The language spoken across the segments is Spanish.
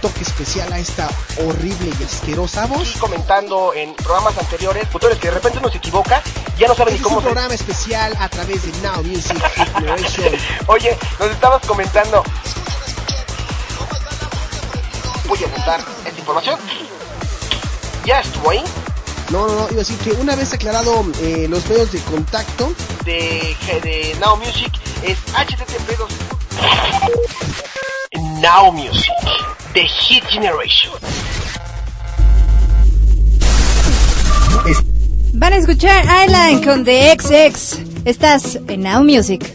toque especial a esta horrible y asquerosa voz. Y comentando en programas anteriores, futures que de repente uno se equivoca, ya no saben ni cómo. Es un programa especial a través de Now Music Generation. Oye, nos estabas comentando. Voy a apuntar esta información. Ya estuvo ahí. No, no, no, iba a decir que una vez aclarado eh, los medios de contacto de, de Now Music es http Now Music, The Hit Generation. Van a escuchar Island con The XX. Estás en Now Music.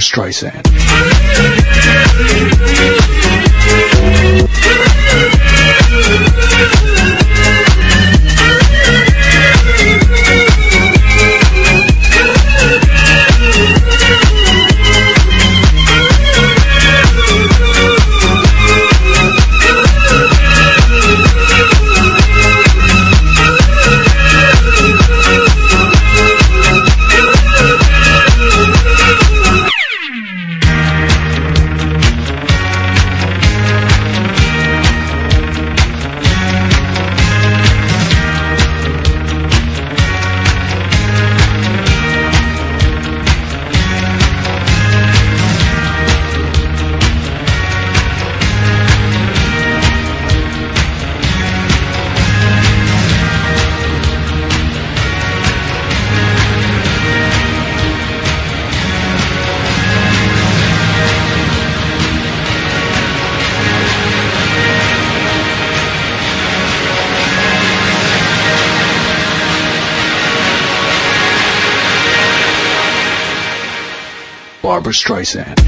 Streisand. Streisand.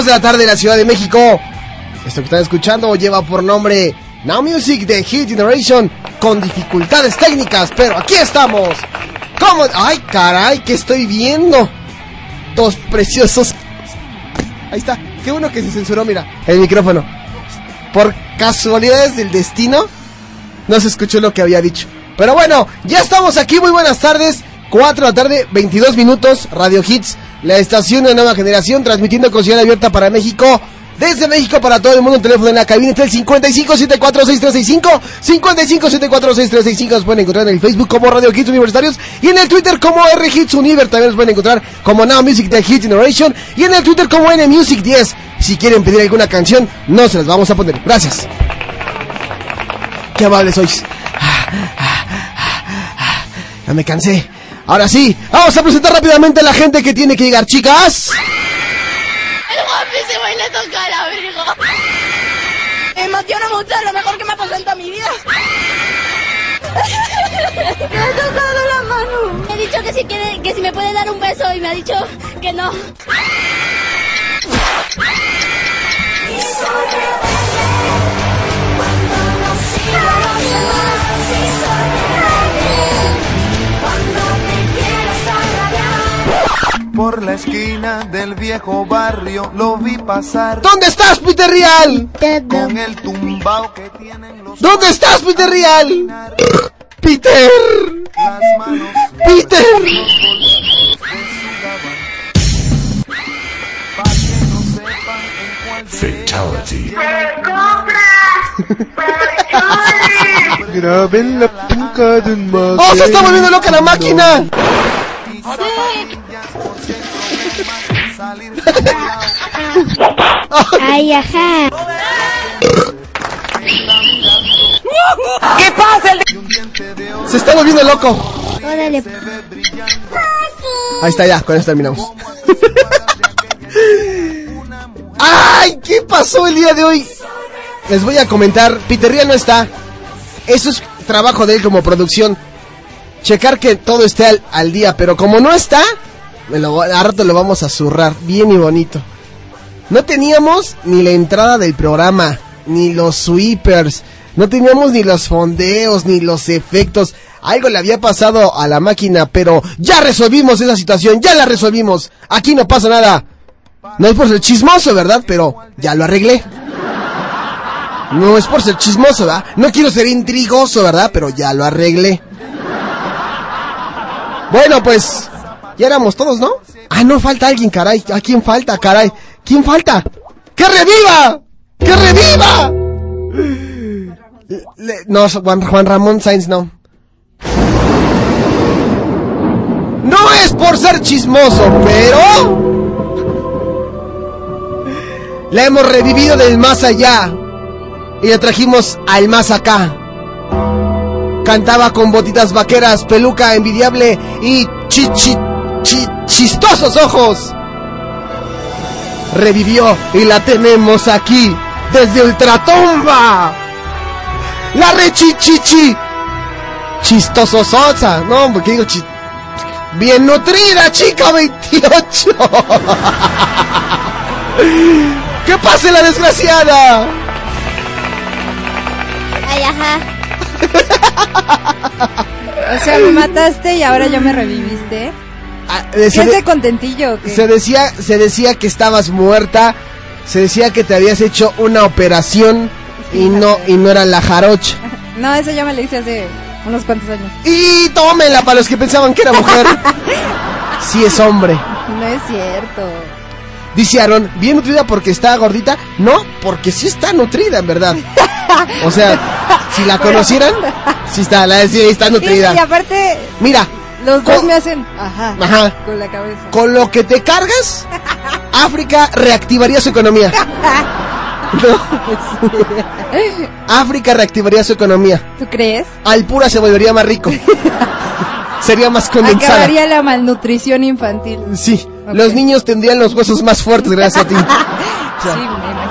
4 con 22 de la tarde en la Ciudad de México. Esto que están escuchando lleva por nombre Now Music de Hit Generation con dificultades técnicas, pero aquí estamos. ¿Cómo? ¡Ay, caray! ¿Qué estoy viendo? Dos preciosos. Ahí está. Qué bueno que se censuró, mira, el micrófono. Por casualidades del destino, no se escuchó lo que había dicho. Pero bueno, ya estamos aquí. Muy buenas tardes. 4 de la tarde, 22 minutos. Radio Hits, la estación de nueva generación, transmitiendo con señal abierta para México. Desde México para todo el mundo, un teléfono en la cabina está el 55746365, 55746365, nos pueden encontrar en el Facebook como Radio Hits Universitarios y en el Twitter como R Hits Univer, también nos pueden encontrar como Now Music de Hit Generation y en el Twitter como N Music 10. Si quieren pedir alguna canción, no se las vamos a poner. Gracias. Qué amables sois. Ya me cansé. Ahora sí, vamos a presentar rápidamente a la gente que tiene que llegar, chicas. El guapísimo y le toca el abrigo. Me emociona mucho, lo mejor que me ha pasado en toda mi vida. Me ha tocado la mano. Me ha dicho que si, quiere, que si me puede dar un beso y me ha dicho que no. por la esquina del viejo barrio, lo vi pasar. ¿Dónde estás, Peter Real? Con el tumbao que tienen los ¿Dónde estás, Peter Real? Peter. las manos Peter. para que no sepan en cuál Fatality. Graben la punca de un ¡Oh, se está volviendo loca la máquina! Ay, ajá. ¿Qué pasa? El Se está volviendo loco. Órale. Ahí está, ya, con eso terminamos. ¡Ay! ¿Qué pasó el día de hoy? Les voy a comentar, Peter Real no está. Eso es trabajo de él como producción. Checar que todo esté al, al día, pero como no está, me rato lo vamos a zurrar, bien y bonito. No teníamos ni la entrada del programa, ni los sweepers, no teníamos ni los fondeos, ni los efectos. Algo le había pasado a la máquina, pero ya resolvimos esa situación, ya la resolvimos. Aquí no pasa nada. No es por ser chismoso, ¿verdad? Pero ya lo arreglé. No es por ser chismoso, ¿verdad? No quiero ser intrigoso, ¿verdad? Pero ya lo arreglé. Bueno, pues ya éramos todos, ¿no? Ah, no falta alguien, caray. ¿A quién falta, caray? ¿Quién falta? ¡Que reviva! ¡Que reviva! No, Juan, Juan Ramón Sainz no. No es por ser chismoso, pero... La hemos revivido del más allá. Y la trajimos al más acá. Cantaba con botitas vaqueras, peluca envidiable y chi, chi- chi- chistosos ojos. Revivió y la tenemos aquí, desde Ultratumba. La rechichichi. Chistosososa. No, hombre, ¿qué digo? Chi- Bien nutrida, chica 28. ¡Que pase la desgraciada! Ay, ajá. O sea, me mataste y ahora ya me reviviste. Ah, eh, ¿Qué se, de- contentillo? se decía, se decía que estabas muerta, se decía que te habías hecho una operación y no, y no era la jarocha. No, eso ya me lo hice hace unos cuantos años. Y tómenla para los que pensaban que era mujer. Sí es hombre. No es cierto. Dice Aaron, bien nutrida porque está gordita. No, porque sí está nutrida, en verdad. O sea, si la conocieran, sí está, la sí está Sí, nutrida. y aparte, Mira, los dos con- me hacen ajá, Ajá. con la cabeza. con lo que te cargas, África reactivaría su economía. No. África reactivaría su economía. ¿Tú crees? Alpura se volvería más rico. Sería más condensada. Acabaría la malnutrición infantil. Sí, los niños tendrían los huesos más fuertes gracias a ti. Sí, me imagino.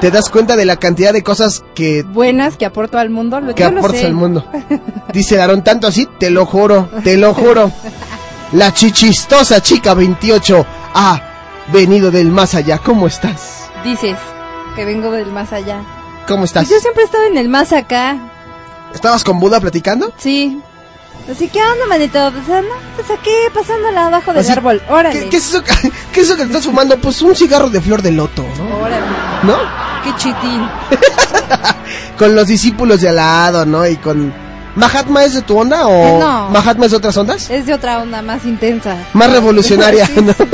¿Te das cuenta de la cantidad de cosas que, Buenas que aporto al mundo. Lo, que aportas al mundo? Dice Aaron, tanto así, te lo juro, te lo juro. La chichistosa chica 28 ha venido del más allá. ¿Cómo estás? Dices que vengo del más allá. ¿Cómo estás? Pues yo siempre he estado en el más acá. ¿Estabas con Buda platicando? Sí. Así que anda, manito. Sea, no, pues aquí pasándola abajo del Así, árbol. Órale. ¿Qué, qué es eso, que- qué es eso que estás fumando? Pues un cigarro de flor de loto, ¿no? Órale. ¿No? Qué chitín. Con los discípulos de al lado, ¿no? Y con... ¿Mahatma es de tu onda o No. Mahatma es de otras ondas? Es de otra onda más intensa. Más revolucionaria, Sí, ¿no? sí.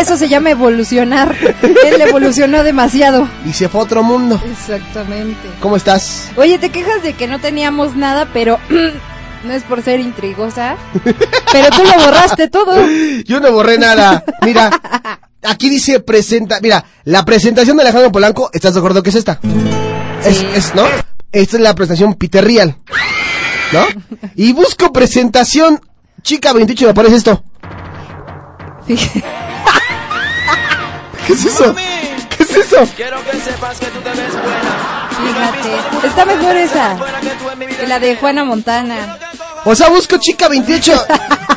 Eso se llama evolucionar. Él evolucionó demasiado. Y se fue a otro mundo. Exactamente. ¿Cómo estás? Oye, te quejas de que no teníamos nada, pero no es por ser intrigosa. Pero tú lo borraste todo. Yo no borré nada. Mira, aquí dice presenta. Mira, la presentación de Alejandro Polanco, ¿estás de acuerdo que es esta? Es, es, ¿no? Esta es la presentación Peter Real. ¿No? Y busco presentación. Chica 28, me aparece esto. ¿Qué es eso? ¿Qué es eso? Fíjate. Está mejor esa. Que la de Juana Montana. O sea, busco chica 28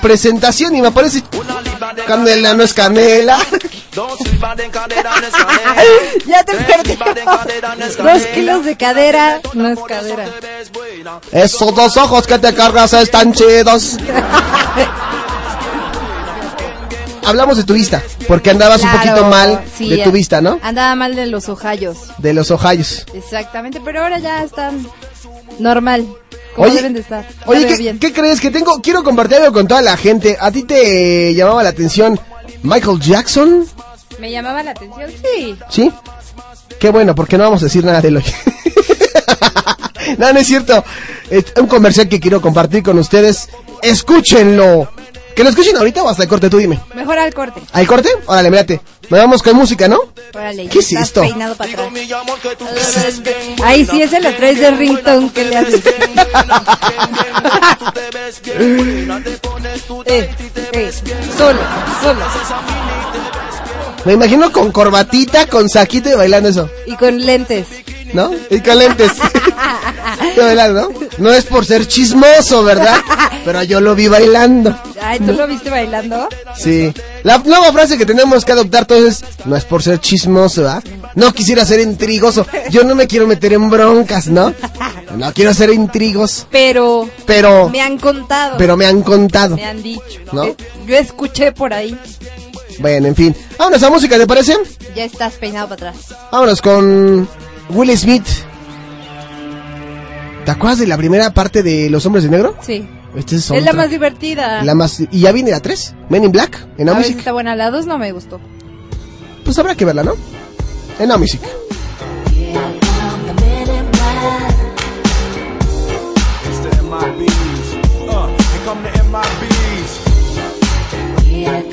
presentación y me aparece canela, no es canela. ya te perdí. Dos kilos de cadera no es cadera. Esos dos ojos que te cargas están chidos. hablamos de tu vista, porque andabas un poquito mal sí, de tu vista, ¿no? Andaba mal de los ojallos. De los ojayos. Exactamente, pero ahora ya están normal. Como Oye, deben de estar. Ya Oye, veo ¿qué, bien. qué crees? Que tengo, quiero compartir algo con toda la gente. ¿A ti te llamaba la atención Michael Jackson? ¿Me llamaba la atención? Sí. ¿Sí? Qué bueno, porque no vamos a decir nada de él hoy. no, no es cierto. Es un comercial que quiero compartir con ustedes. Escúchenlo. ¿Que lo escuchen ahorita o hasta el corte? Tú dime. Mejor al corte. ¿Al corte? Órale, mírate. Nos vamos con música, ¿no? Órale, ¿Qué es esto? peinado para atrás. Ay, sí, ese lo traes de ringtone que le haces. eh, eh, solo, solo. Me imagino con corbatita, con saquito y bailando eso. Y con lentes. ¿No? Y con lentes. No es por ser chismoso, ¿verdad? Pero yo lo vi bailando. Ay, ¿tú lo viste bailando? Sí. La nueva frase que tenemos que adoptar todos es, no es por ser chismoso, ¿ah? No quisiera ser intrigoso. Yo no me quiero meter en broncas, ¿no? No quiero ser intrigos. Pero Pero, me han contado. pero me han contado. Me han dicho. ¿No? Eh, Yo escuché por ahí. Bueno, en fin. Vámonos a música, ¿te parece? Ya estás peinado para atrás. Vámonos con Will Smith. ¿Te acuerdas de la primera parte de Los Hombres de Negro? Sí. Este es, Es la más divertida. La más... ¿Y ya viene la 3? Men in Black, en A Music. está buena. La 2 no me gustó. Pues habrá que verla, ¿no? En Now Music. It's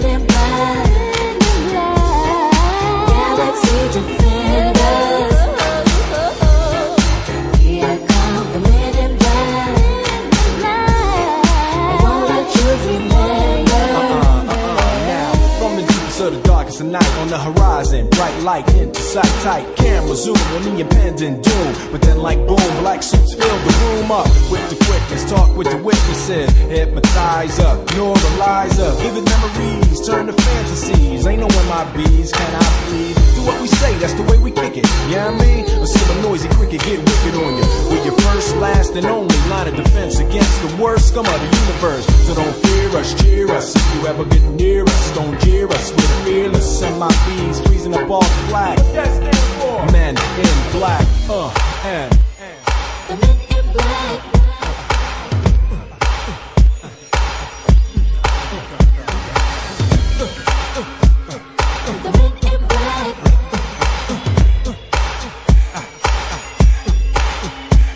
Of the horizon, bright light into sight, tight camera zoom on the impending doom. But then, like boom, black suits fill the room up with the quickness. Talk with the witnesses, hypnotize up. Vivid memories turn to fantasies. Ain't no MIBs, can I please? Do what we say, that's the way we kick it. Yeah, I mean, or see noisy cricket get wicked on you. We're your first, last, and only line of defense against the worst scum of the universe. So don't fear us, cheer us. If you ever get near us, don't jeer us. We're fearless. MIBs freezing up all the flag. What that stand for? Men in black. Uh, and. The men in black.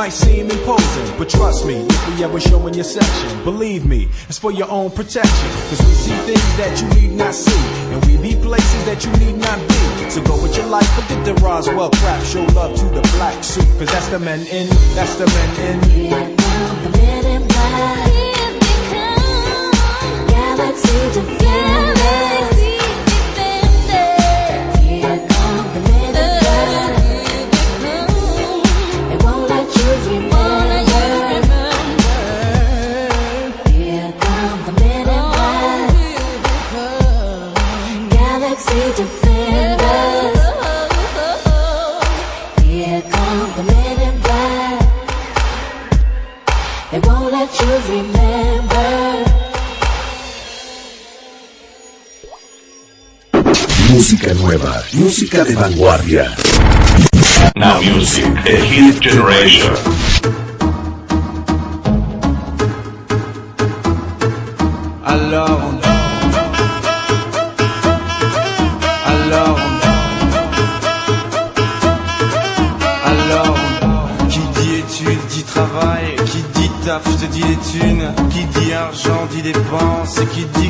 Might seem imposing, but trust me, if we ever show in your section, believe me, it's for your own protection. Cause we see things that you need not see, and we be places that you need not be. So go with your life, forget the Roswell crap, show love to the black suit, cause that's the men in, that's the men in. Here come the men in black. Galaxy defenders. Música nueva, música de vanguardia. Now Music, the Hit Generation. Alors on Alors on Alors on Qui dit études dit travail. Qui dit taf te dit les thunes. Qui dit argent dit dépenses. Qui dit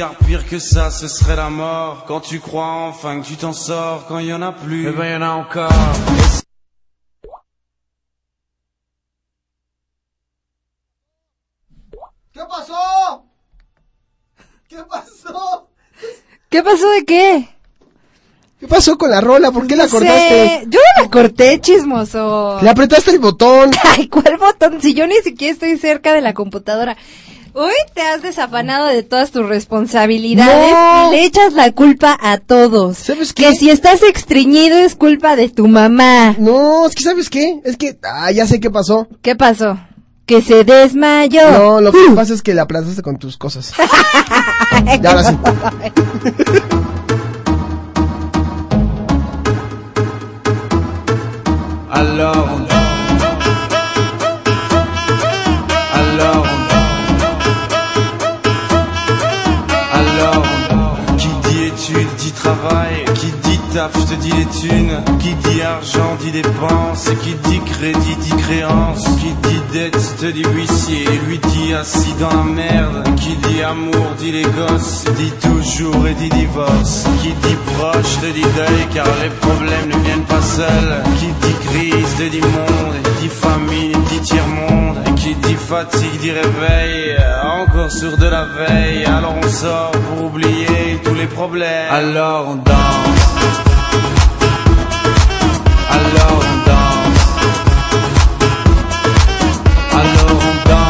Car pire que ça, ce serait la mort. Quand tu crois enfin que tu t'en sors, quand il y en a plus, eh ben y en a encore. ¿Qué pasó? ¿Qué pasó? ¿Qué pasó de qué? ¿Qué pasó con la rola? ¿Por qué la No sé, cortaste? Yo no la corté, chismoso. Le apretaste el botón. Ay, ¿cuál botón? Si yo ni siquiera estoy cerca de la computadora. Hoy te has desafanado de todas tus responsabilidades No. y le echas la culpa a todos. ¿Sabes qué? Que si estás extriñido es culpa de tu mamá. No, es que ¿sabes qué? Es que, ah, ya sé qué pasó. ¿Qué pasó? Que se desmayó. No, lo que pasa es que la aplastaste con tus cosas. Y ahora sí. Qui dit taf te dit les thunes. Qui dit argent dit dépenses. Qui dit crédit dit créance. Qui dit dette te dit huissier. Lui dit assis dans la merde. Qui dit amour dit les gosses. Dit toujours et dit divorce. Qui dit proche te dit deuil. Car les problèmes ne viennent pas seuls. Qui dit crise te dit monde. Et dit famine dit tiers-monde. Et fatigue dit réveil Encore sur de la veille. Alors on sort pour oublier tous les problèmes. Alors on danse. Alors on danse. Alors on danse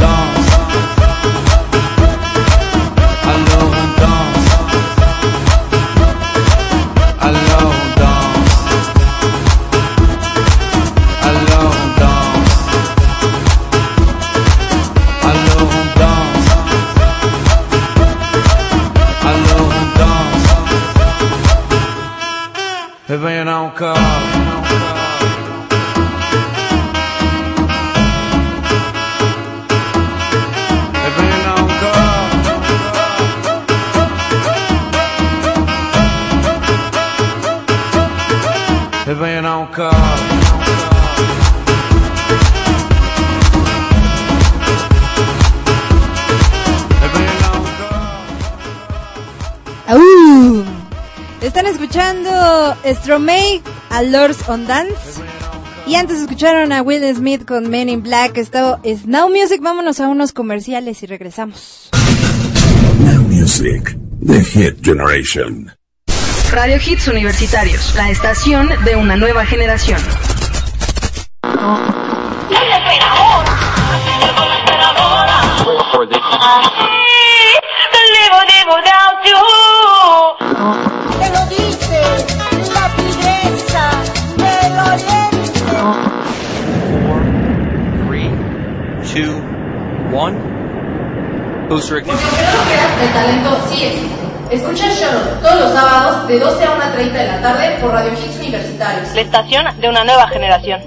não Stromae a Lords on Dance. Y antes escucharon a Will Smith con Men in Black. Esto es Now Music. Vámonos a unos comerciales y regresamos. Now Music, The Hit Generation. Radio Hits Universitarios, la estación de una nueva generación. Booster ignition. El talento sí existe. Escucha el show todos los sábados de 12 a 1.30 de la tarde por Radio Hits Universitarios. La estación de una nueva generación.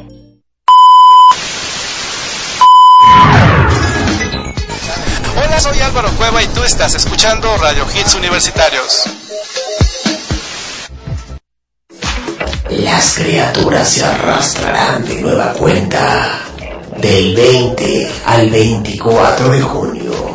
Hola, soy Álvaro Cueva y tú estás escuchando Radio Hits Universitarios. Las criaturas se arrastrarán de nueva cuenta del 20 al 24 de junio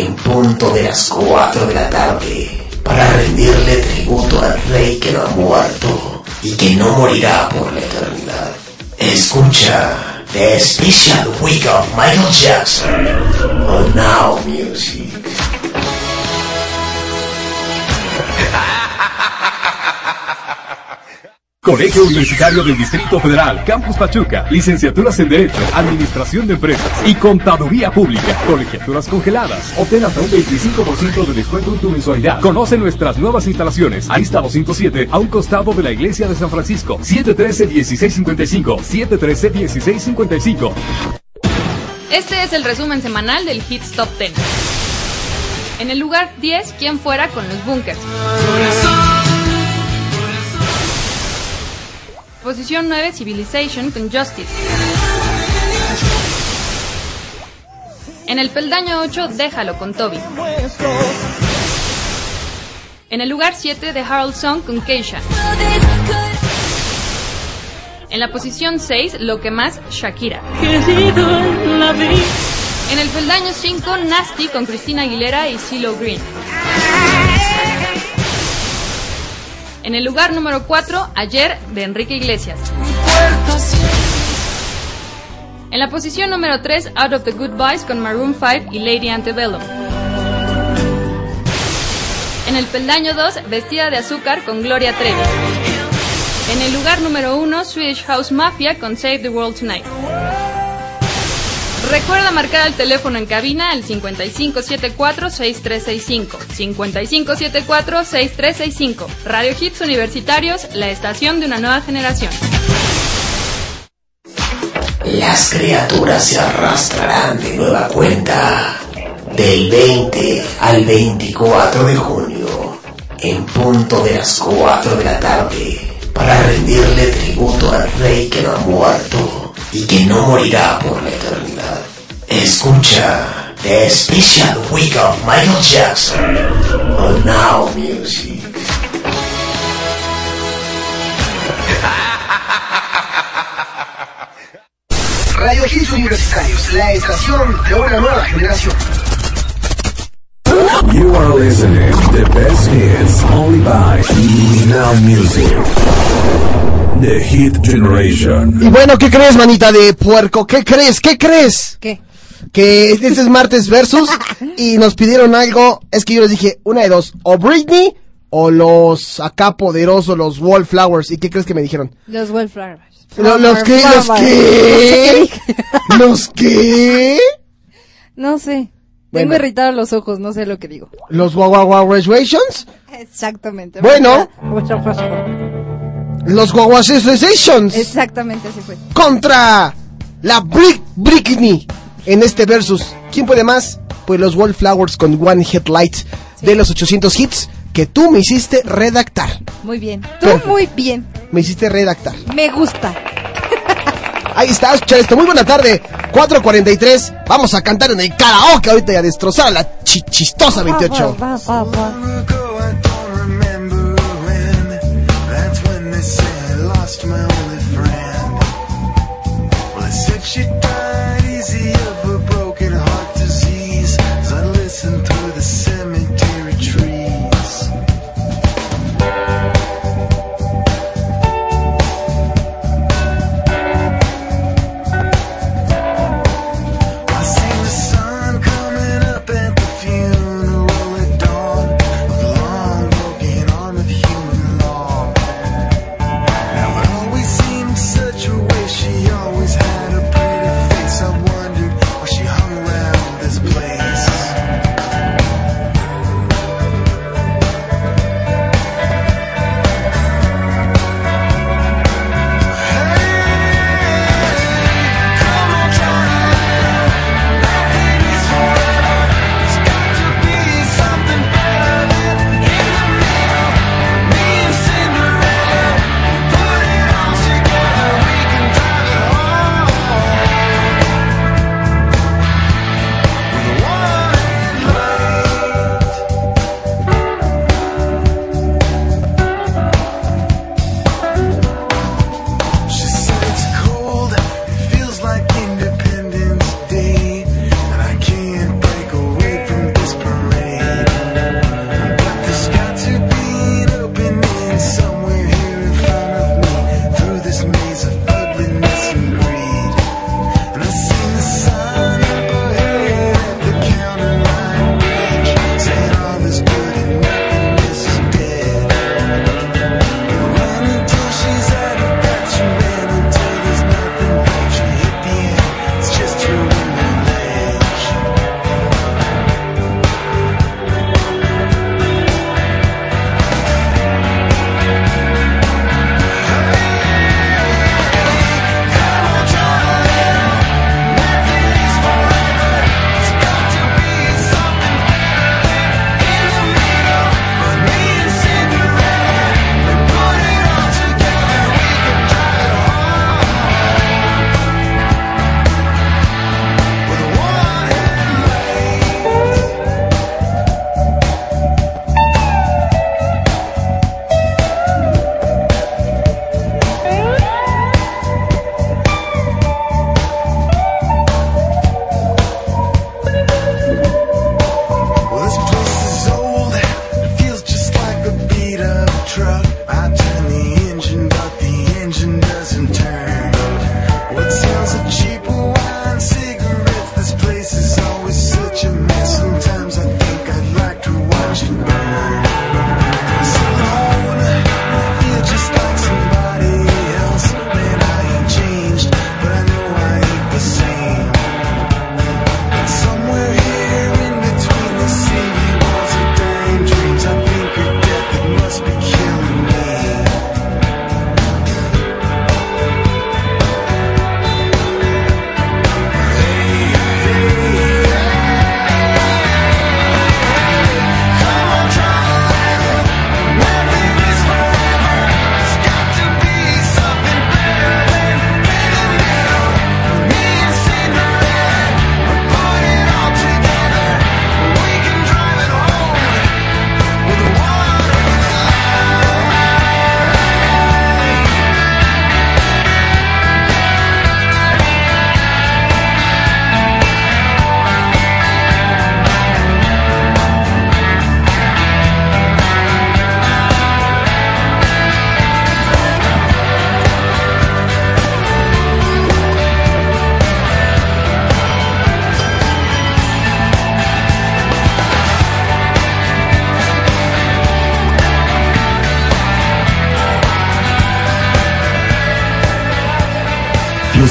en punto de las 4 de la tarde para rendirle tributo al rey que no ha muerto y que no morirá por la eternidad. Escucha The Special Week of Michael Jackson on Now Music. Colegio Universitario del Distrito Federal, Campus Pachuca, licenciaturas en Derecho, Administración de Empresas y Contaduría Pública, colegiaturas congeladas. Obtén hasta un 25% de descuento en tu mensualidad. Conoce nuestras nuevas instalaciones. Arista 207, a un costado de la Iglesia de San Francisco. 713-1655, 713-1655. Este es el resumen semanal del Hits Top 10. En el lugar 10, ¿quién fuera con los bunkers? Posición 9, Civilization con Justice. En el peldaño 8, Déjalo con Toby. En el lugar 7, The Harold Song con Keisha. En la posición 6, Lo que más, Shakira. En el peldaño 5, Nasty con Cristina Aguilera y CeeLo Green. En el lugar número 4, Ayer de Enrique Iglesias. En la posición número 3, Out of the Good Boys con Maroon 5 y Lady Antebellum. En el peldaño 2, Vestida de Azúcar con Gloria Trevi. En el lugar número 1, Swedish House Mafia con Save the World Tonight. Recuerda marcar el teléfono en cabina al 5574-6365. 5574-6365. Radio Hits Universitarios, la estación de una nueva generación. Las criaturas se arrastrarán de nueva cuenta del 20 al 24 de junio en punto de las 4 de la tarde para rendirle tributo al rey que no ha muerto y que no morirá por la eternidad. Escucha The Special Week of Michael Jackson on Now Music. Radio Hits Universitarios, la estación de una nueva generación. You are listening the best hits only by Now Music. The Hit Generation. Y bueno, ¿qué crees, manita de puerco? ¿Qué crees? ¿Qué crees? ¿Qué? Que este es martes versus y nos pidieron algo. Es que yo les dije, una de dos, o Britney o los acá poderosos, los Wallflowers. ¿Y qué crees que me dijeron? Los Wallflowers. Lo- ¿Los qué? ¿Los qué? ¿Los qué? No sé. Bueno. Tengo irritados los ojos, no sé lo que digo. ¿Los Wawawawations? Exactamente. Bueno. Los Wawawations Exactamente así fue. contra la Brick Britney en este versus. ¿Quién puede más? Pues los Wallflowers con One Headlight de los 800 hits que tú me hiciste redactar. Muy bien. Tú Perfecto. muy bien. Me hiciste redactar. Me gusta. Ahí está, escuchar esto. Muy buena tarde. 4.43. Vamos a cantar en el karaoke ahorita y a destrozar a la chi- chistosa 28. Va, va, va. That's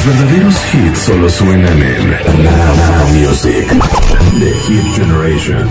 Verdaderos hits solo suenan en Now Music The Hit Generation.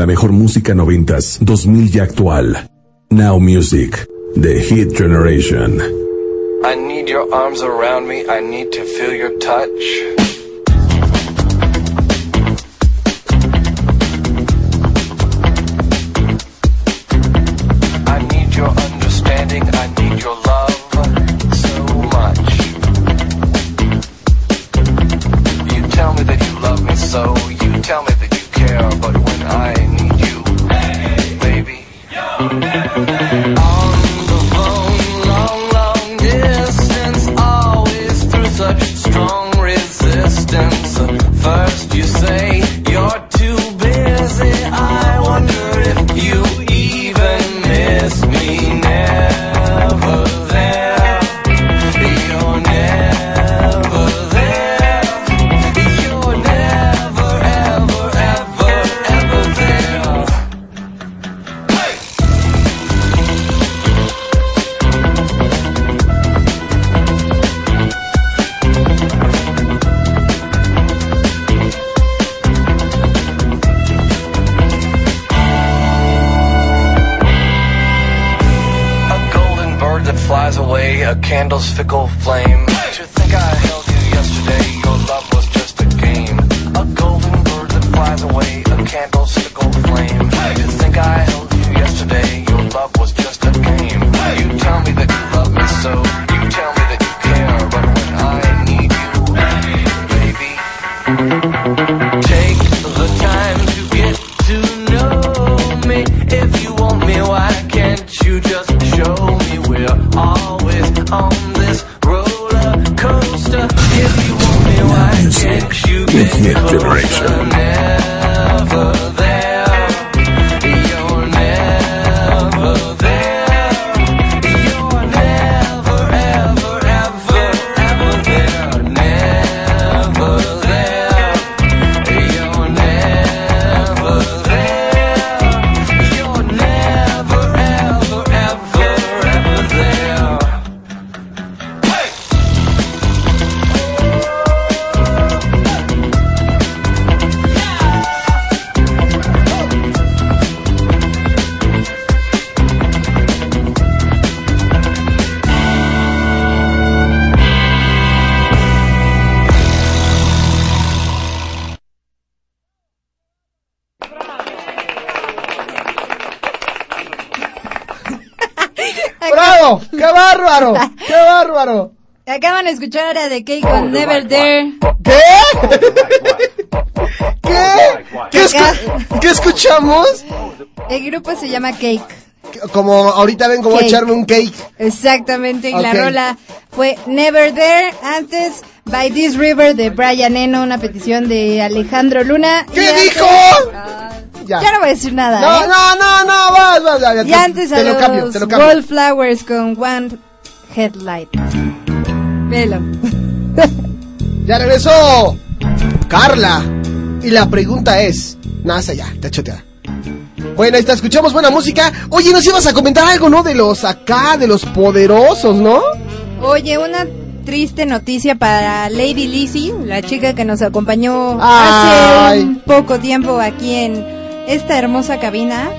la mejor música noventas, 2000 y actual. Now Music, The Hit Generation. Escuchar a The Cake con Never Dare. ¿Qué? ¿Qué? ¿Qué, escu- ¿Qué escuchamos? El grupo se llama Cake. Como ahorita a Cake. echarme un cake. Exactamente, y la rola fue Never There. Antes, By This River de Brian Eno, una petición de Alejandro Luna. ¿Qué Y antes- dijo? Ya. no voy a decir nada. No, ¿eh? no, no, no, vas, vas, ya, ya, Y te- antes a te lo los cambio, te lo cambio. Wallflowers con One Headlight. Velo. Ya regresó Carla. Y la pregunta es, nada, ya, te chotea. Bueno, ahí está, escuchamos buena música. Oye, nos ibas a comentar algo, ¿no? De los acá, de los poderosos, ¿no? Oye, una triste noticia para Lady Lizzie, la chica que nos acompañó Ay. hace un poco tiempo aquí en esta hermosa cabina,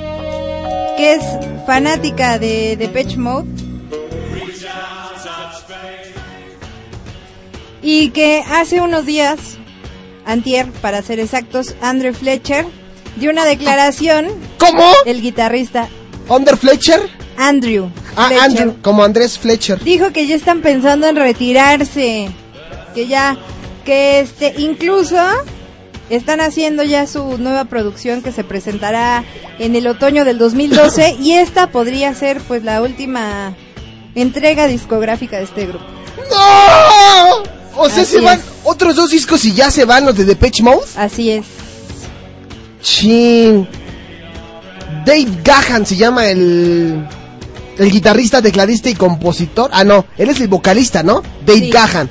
que es fanática de Depeche Mode. Y que hace unos días, antier para ser exactos, Andrew Fletcher dio una declaración. ¿Cómo? El guitarrista. ¿Under Fletcher? Andrew. Ah, Fletcher. Andrew, como Andrés Fletcher. Dijo que ya están pensando en retirarse. Que ya, que este, incluso están haciendo ya su nueva producción que se presentará en el otoño del 2012 y esta podría ser pues la última entrega discográfica de este grupo. ¡No! O sea, Así se van es. otros dos discos y ya se van los de Depeche Mode. Así es. Chin. Dave Gahan se llama el el guitarrista, tecladista y compositor. Ah, no, él es el vocalista, ¿no? Dave Sí. Gahan.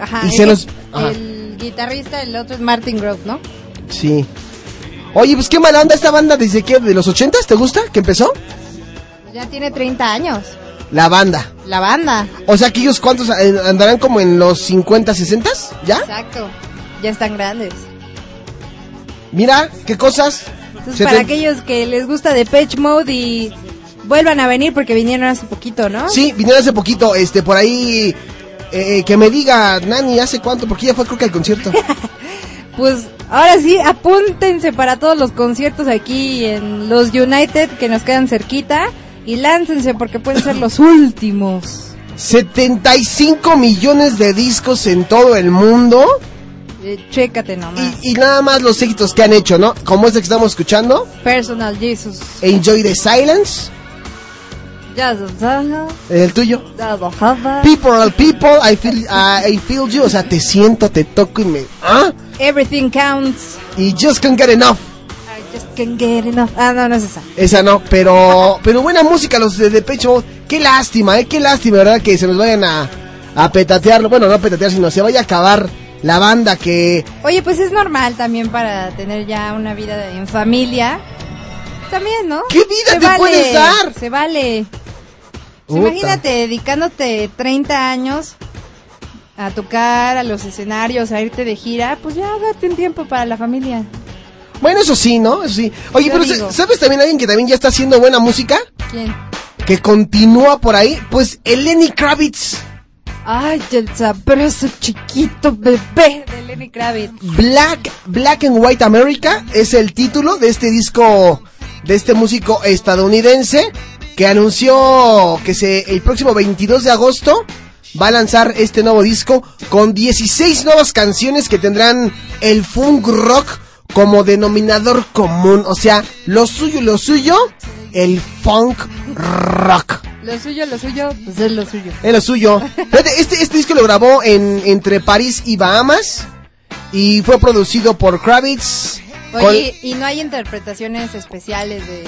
Ajá. Y se ajá. El guitarrista, el otro es Martin Grove, ¿no? Sí. Oye, pues qué mala onda esta banda desde que de los 80 ¿te gusta? ¿Que empezó? Ya tiene 30 años. La banda. La banda. O sea, que ellos cuántos eh, andarán como en los 50, 60, ¿ya? Exacto. Ya están grandes. Mira, qué cosas. Entonces, para te- aquellos que les gusta Depeche Mode y vuelvan a venir porque vinieron hace poquito, ¿no? Sí, vinieron hace poquito, este, por ahí, eh, que me diga, Nani, ¿hace cuánto? Porque ya fue creo que al concierto. Pues ahora sí, apúntense para todos los conciertos aquí en los United que nos quedan cerquita y láncense porque pueden ser los últimos. 75 millones de discos en todo el mundo. Eh, chécate nomás. Y nada más los éxitos que han hecho, ¿no? Como este que estamos escuchando, Personal Jesus. Enjoy the Silence, el tuyo. People are people, I feel, uh, I feel you, o sea, te siento, te toco y me... ¿Ah? Everything counts. Y just can't get enough. I just can't get enough. Ah, no, no es esa. Esa no, pero pero buena música los de Mode. Qué lástima, eh, qué lástima, ¿verdad? Que se nos vayan a, a petatear, bueno, no a petatear, sino se vaya a acabar la banda que... Oye, pues es normal también para tener ya una vida de- en familia. También, ¿no? ¿Qué vida Se te vale, puedes dar? Se vale. Pues. Imagínate dedicándote 30 años a tocar a los escenarios, a irte de gira, pues ya date un tiempo para la familia. Bueno, eso sí, ¿no? Eso sí. Oye, Yo pero digo. ¿sabes también alguien que también ya está haciendo buena música? ¿Quién? Que continúa por ahí, pues el Lenny Kravitz. Ay, el sabroso chiquito bebé de Lenny Kravitz. Black, Black and White America es el título de este disco, de este músico estadounidense que anunció que se, el próximo 22 de agosto va a lanzar este nuevo disco con 16 nuevas canciones que tendrán el funk rock como denominador común. O sea, lo suyo, lo suyo, el funk rock. Lo suyo, lo suyo, pues es lo suyo. Es lo suyo. Este, este disco lo grabó en, entre París y Bahamas. Y fue producido por Kravitz. Oye, y no hay interpretaciones especiales de...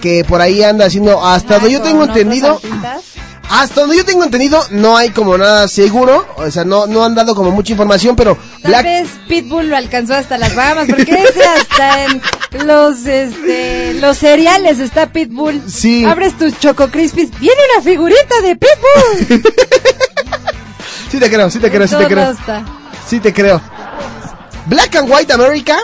que por ahí anda haciendo. Hasta donde yo tengo entendido. artistas? Hasta donde yo tengo entendido, no hay como nada seguro. O sea, no, no han dado como mucha información, pero Tal Black. vez Pitbull lo alcanzó hasta las Bahamas, porque ese hasta en los este los cereales está Pitbull. Sí. Abres tus Choco Crispies, viene una figurita de Pitbull. Sí te creo, sí te creo, sí te creo. está. Sí te creo. Black and White America,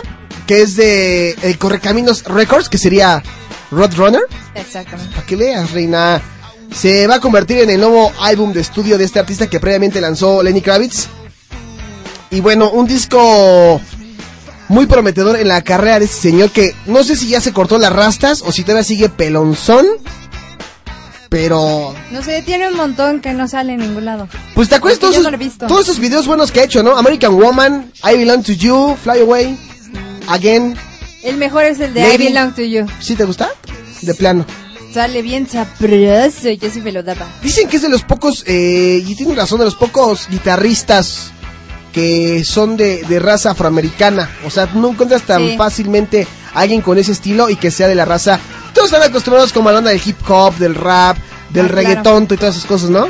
que es de el Correcaminos Records, que sería Roadrunner. Exactamente. Para que veas, reina. Se va a convertir en el nuevo álbum de estudio de este artista que previamente lanzó Lenny Kravitz. Y bueno, un disco muy prometedor en la carrera de este señor que no sé si ya se cortó las rastas o si todavía sigue pelonzón. Pero, No sé, tiene un montón que no sale en ningún lado. pues te acuerdas todos, no todos esos videos buenos que ha hecho, ¿no? American Woman, I Belong to You, Fly Away, Again. El mejor es el de Lady. I Belong to You. ¿Sí te gusta? De plano. Sale bien sabroso yo sí me lo daba. Dicen que es de los pocos, eh, y tiene razón, de los pocos guitarristas que son de, de raza afroamericana. O sea, no encuentras tan Sí. fácilmente a alguien con ese estilo y que sea de la raza. Todos están acostumbrados como a la onda del hip hop, del rap, del Ah, claro. y todas esas cosas, ¿no?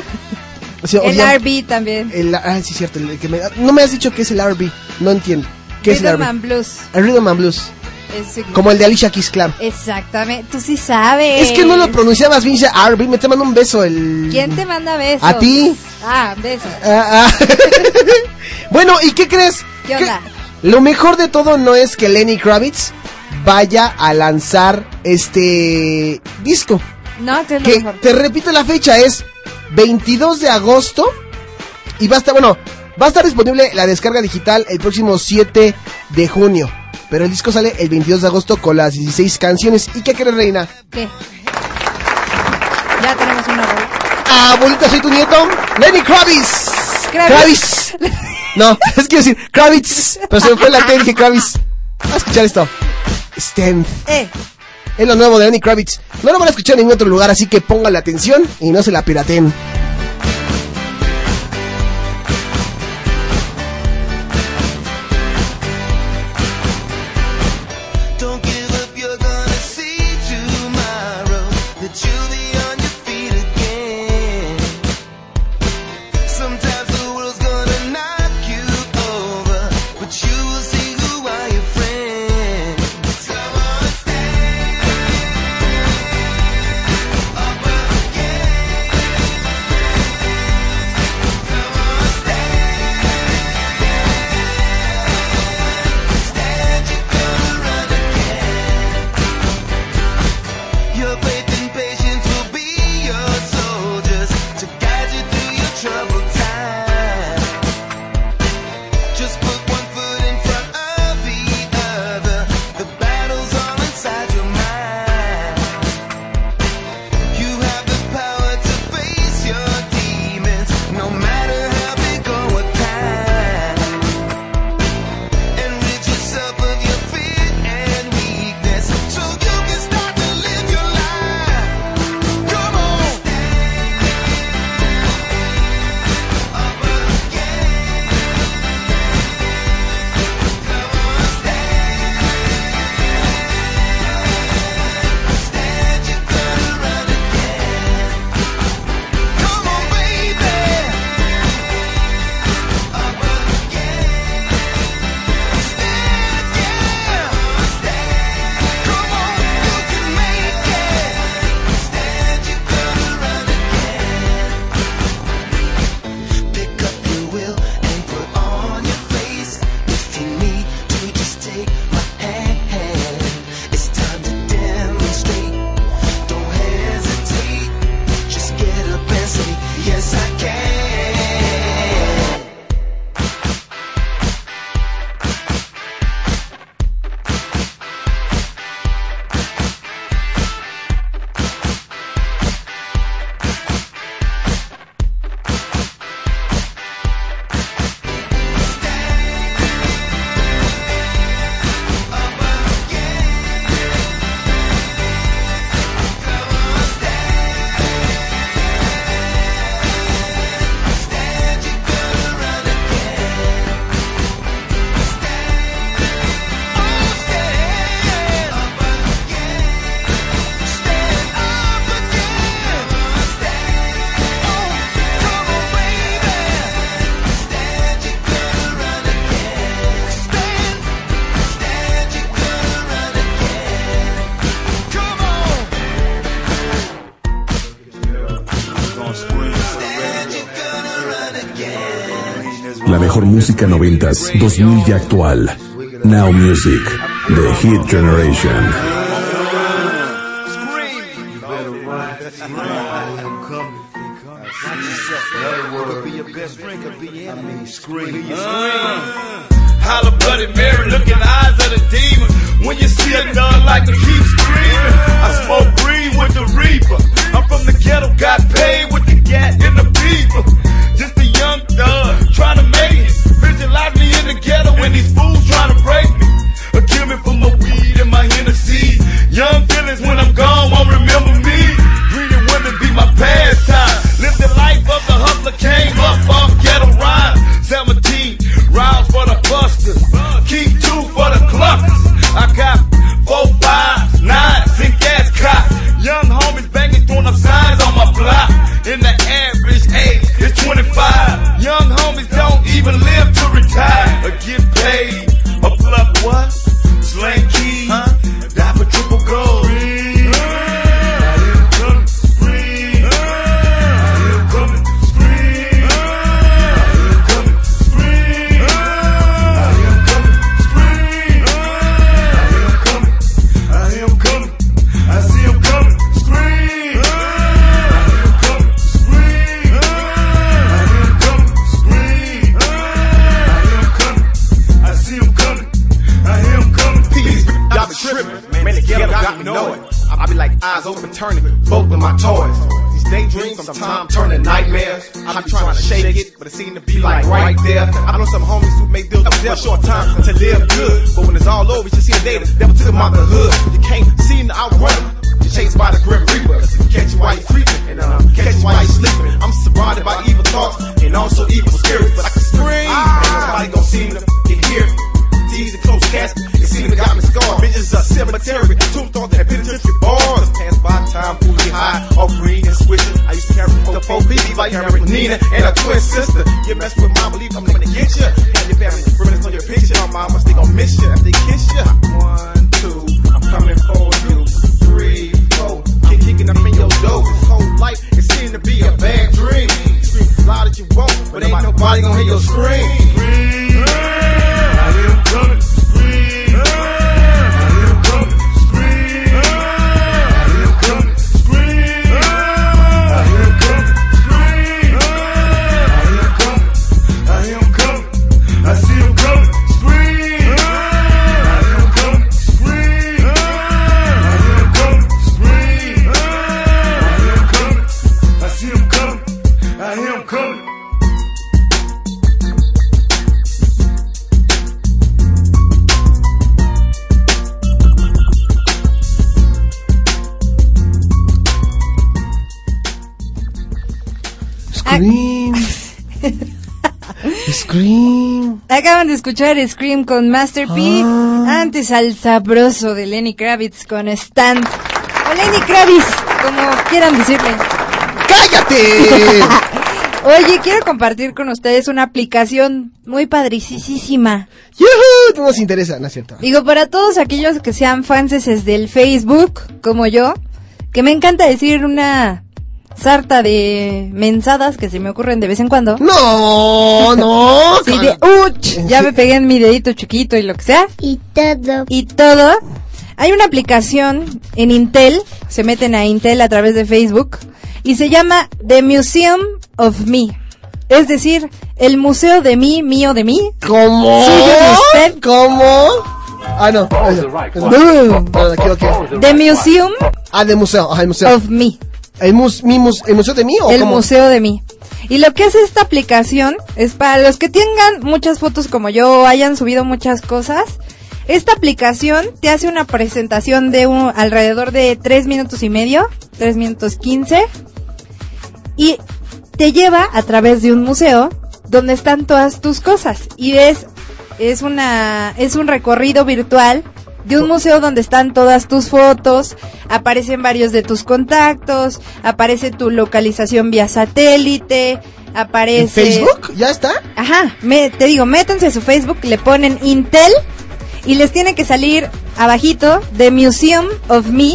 O sea, El R&B también. el- ah, sí, cierto. el que me- no me has dicho qué es el R&B. No entiendo. ¿Qué es el Rhythm R&B? and Blues. El Rhythm and Blues. Es- Como el de Alicia Keys, claro. Exactamente. Tú sí sabes. Es que no lo pronunciabas bien, dice R&B. Me te mando un beso el... ¿Quién te manda besos? A ti. Ah, besos. Ah, ah. bueno, ¿y qué crees? ¿Qué onda? Lo mejor de todo no es que Lenny Kravitz vaya a lanzar este disco. No, que es lo Que mejor. te repito la fecha, es 22 de agosto y va a estar, bueno, va a estar disponible la descarga digital el próximo 7 de junio. Pero el disco sale el 22 de agosto con las 16 canciones. ¿Y qué crees, reina? ¿Qué? Ya tenemos una rola. Abuelita, soy tu nieto. Lenny Kravitz. Kravitz. No, es que decir Kravitz. Pero se me fue la T dije Kravitz. Vamos a escuchar esto. Stand. Eh. Es lo nuevo de Lenny Kravitz. No lo van a escuchar en ningún otro lugar, así que pónganle atención y no se la piraten. Mejor música noventas, 2000 y actual. Now Music, The Hit Generation. Holla Bloody Mary, look in the eyes of the demon. When you see a nun like to keep screaming. I smoke green with the reaper. I'm from the ghetto, eyes gotta break Acaban de escuchar Scream con Master P. Ah. Antes al sabroso de Lenny Kravitz con Stand. O Lenny Kravitz, como quieran decirle. ¡Cállate! Oye, quiero compartir con ustedes una aplicación muy padricísima. ¡Yuhu! No nos interesa, no es cierto. Digo, para todos aquellos que sean fans del Facebook, como yo, que me encanta decir una sarta de mensadas que se me ocurren de vez en cuando. No, no. Sí, de uch, ya me pegué en mi dedito chiquito y lo que sea. Y todo. Y todo. Hay una aplicación en Intel, se meten a Intel a través de Facebook, y se llama The Museum of Me. Es decir, el museo de mí, mío de mí. ¿Cómo? Suyo de usted. ¿Cómo? Ah, no. Boom. No. The Museum Ah, de museo. Ajá, el museo. of Me. ¿El, mus, mi mus- ¿El museo de mí o El cómo? museo de mí. Y lo que hace esta aplicación es para los que tengan muchas fotos como yo, hayan subido muchas cosas. Esta aplicación te hace una presentación de un, alrededor de 3 minutos y medio, 3 minutos 15, y te lleva a través de un museo donde están todas tus cosas. Y es, es una, es un recorrido virtual de un museo donde están todas tus fotos, aparecen varios de tus contactos, aparece tu localización vía satélite, aparece... ¿En Facebook? ¿Ya está? Ajá, me, te digo, métanse a su Facebook, le ponen Intel y les tiene que salir abajito The Museum of Me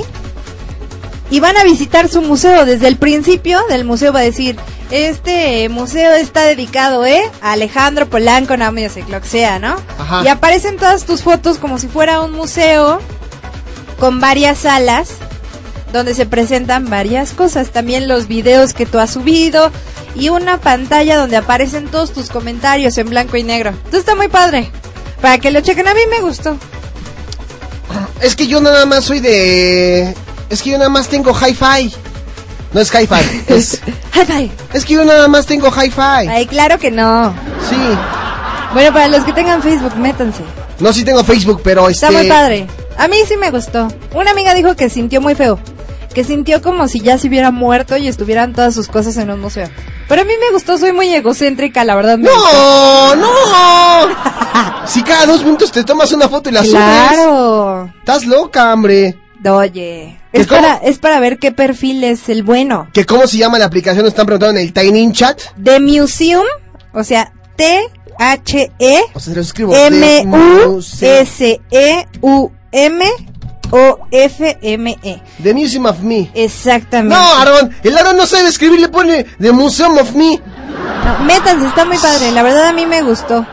y van a visitar su museo. Desde el principio del museo va a decir, este museo está dedicado, ¿eh? A Alejandro Polanco, no me sé, lo que sea, ¿no? Ajá. Y aparecen todas tus fotos como si fuera un museo con varias salas donde se presentan varias cosas, también los videos que tú has subido y una pantalla donde aparecen todos tus comentarios en blanco y negro. Entonces está muy padre. Para que lo chequen, a mí me gustó. Es que yo nada más soy de... Es que yo nada más tengo hi-fi. No es hi-fi. Es, Hi-Fi. es que yo nada más tengo hi-fi. Ay, claro que no. Sí. Bueno, para los que tengan Facebook, métanse. No, sí tengo Facebook, pero este... Está muy padre. A mí sí me gustó. Una amiga dijo que sintió muy feo. Que sintió como si ya se hubiera muerto y estuvieran todas sus cosas en un museo. Pero a mí me gustó, soy muy egocéntrica, la verdad. Me ¡No! ¡No! si cada dos minutos te tomas una foto y la subes. Claro. Estás loca, hombre. Oye. ¿Que Es para, es para ver qué perfil es el bueno. ¿Que cómo se llama la aplicación? Nos están preguntando en el Tiny Chat. The Museum, o sea, T-H-E. O sea, se lo escribo. M-U-S-E-U-M-O-F-M-E. The Museum of Me. Exactamente. No, Aaron, el Aaron no sabe escribir, le pone The Museum of Me. No, métanse, está muy padre. La verdad a mí me gustó.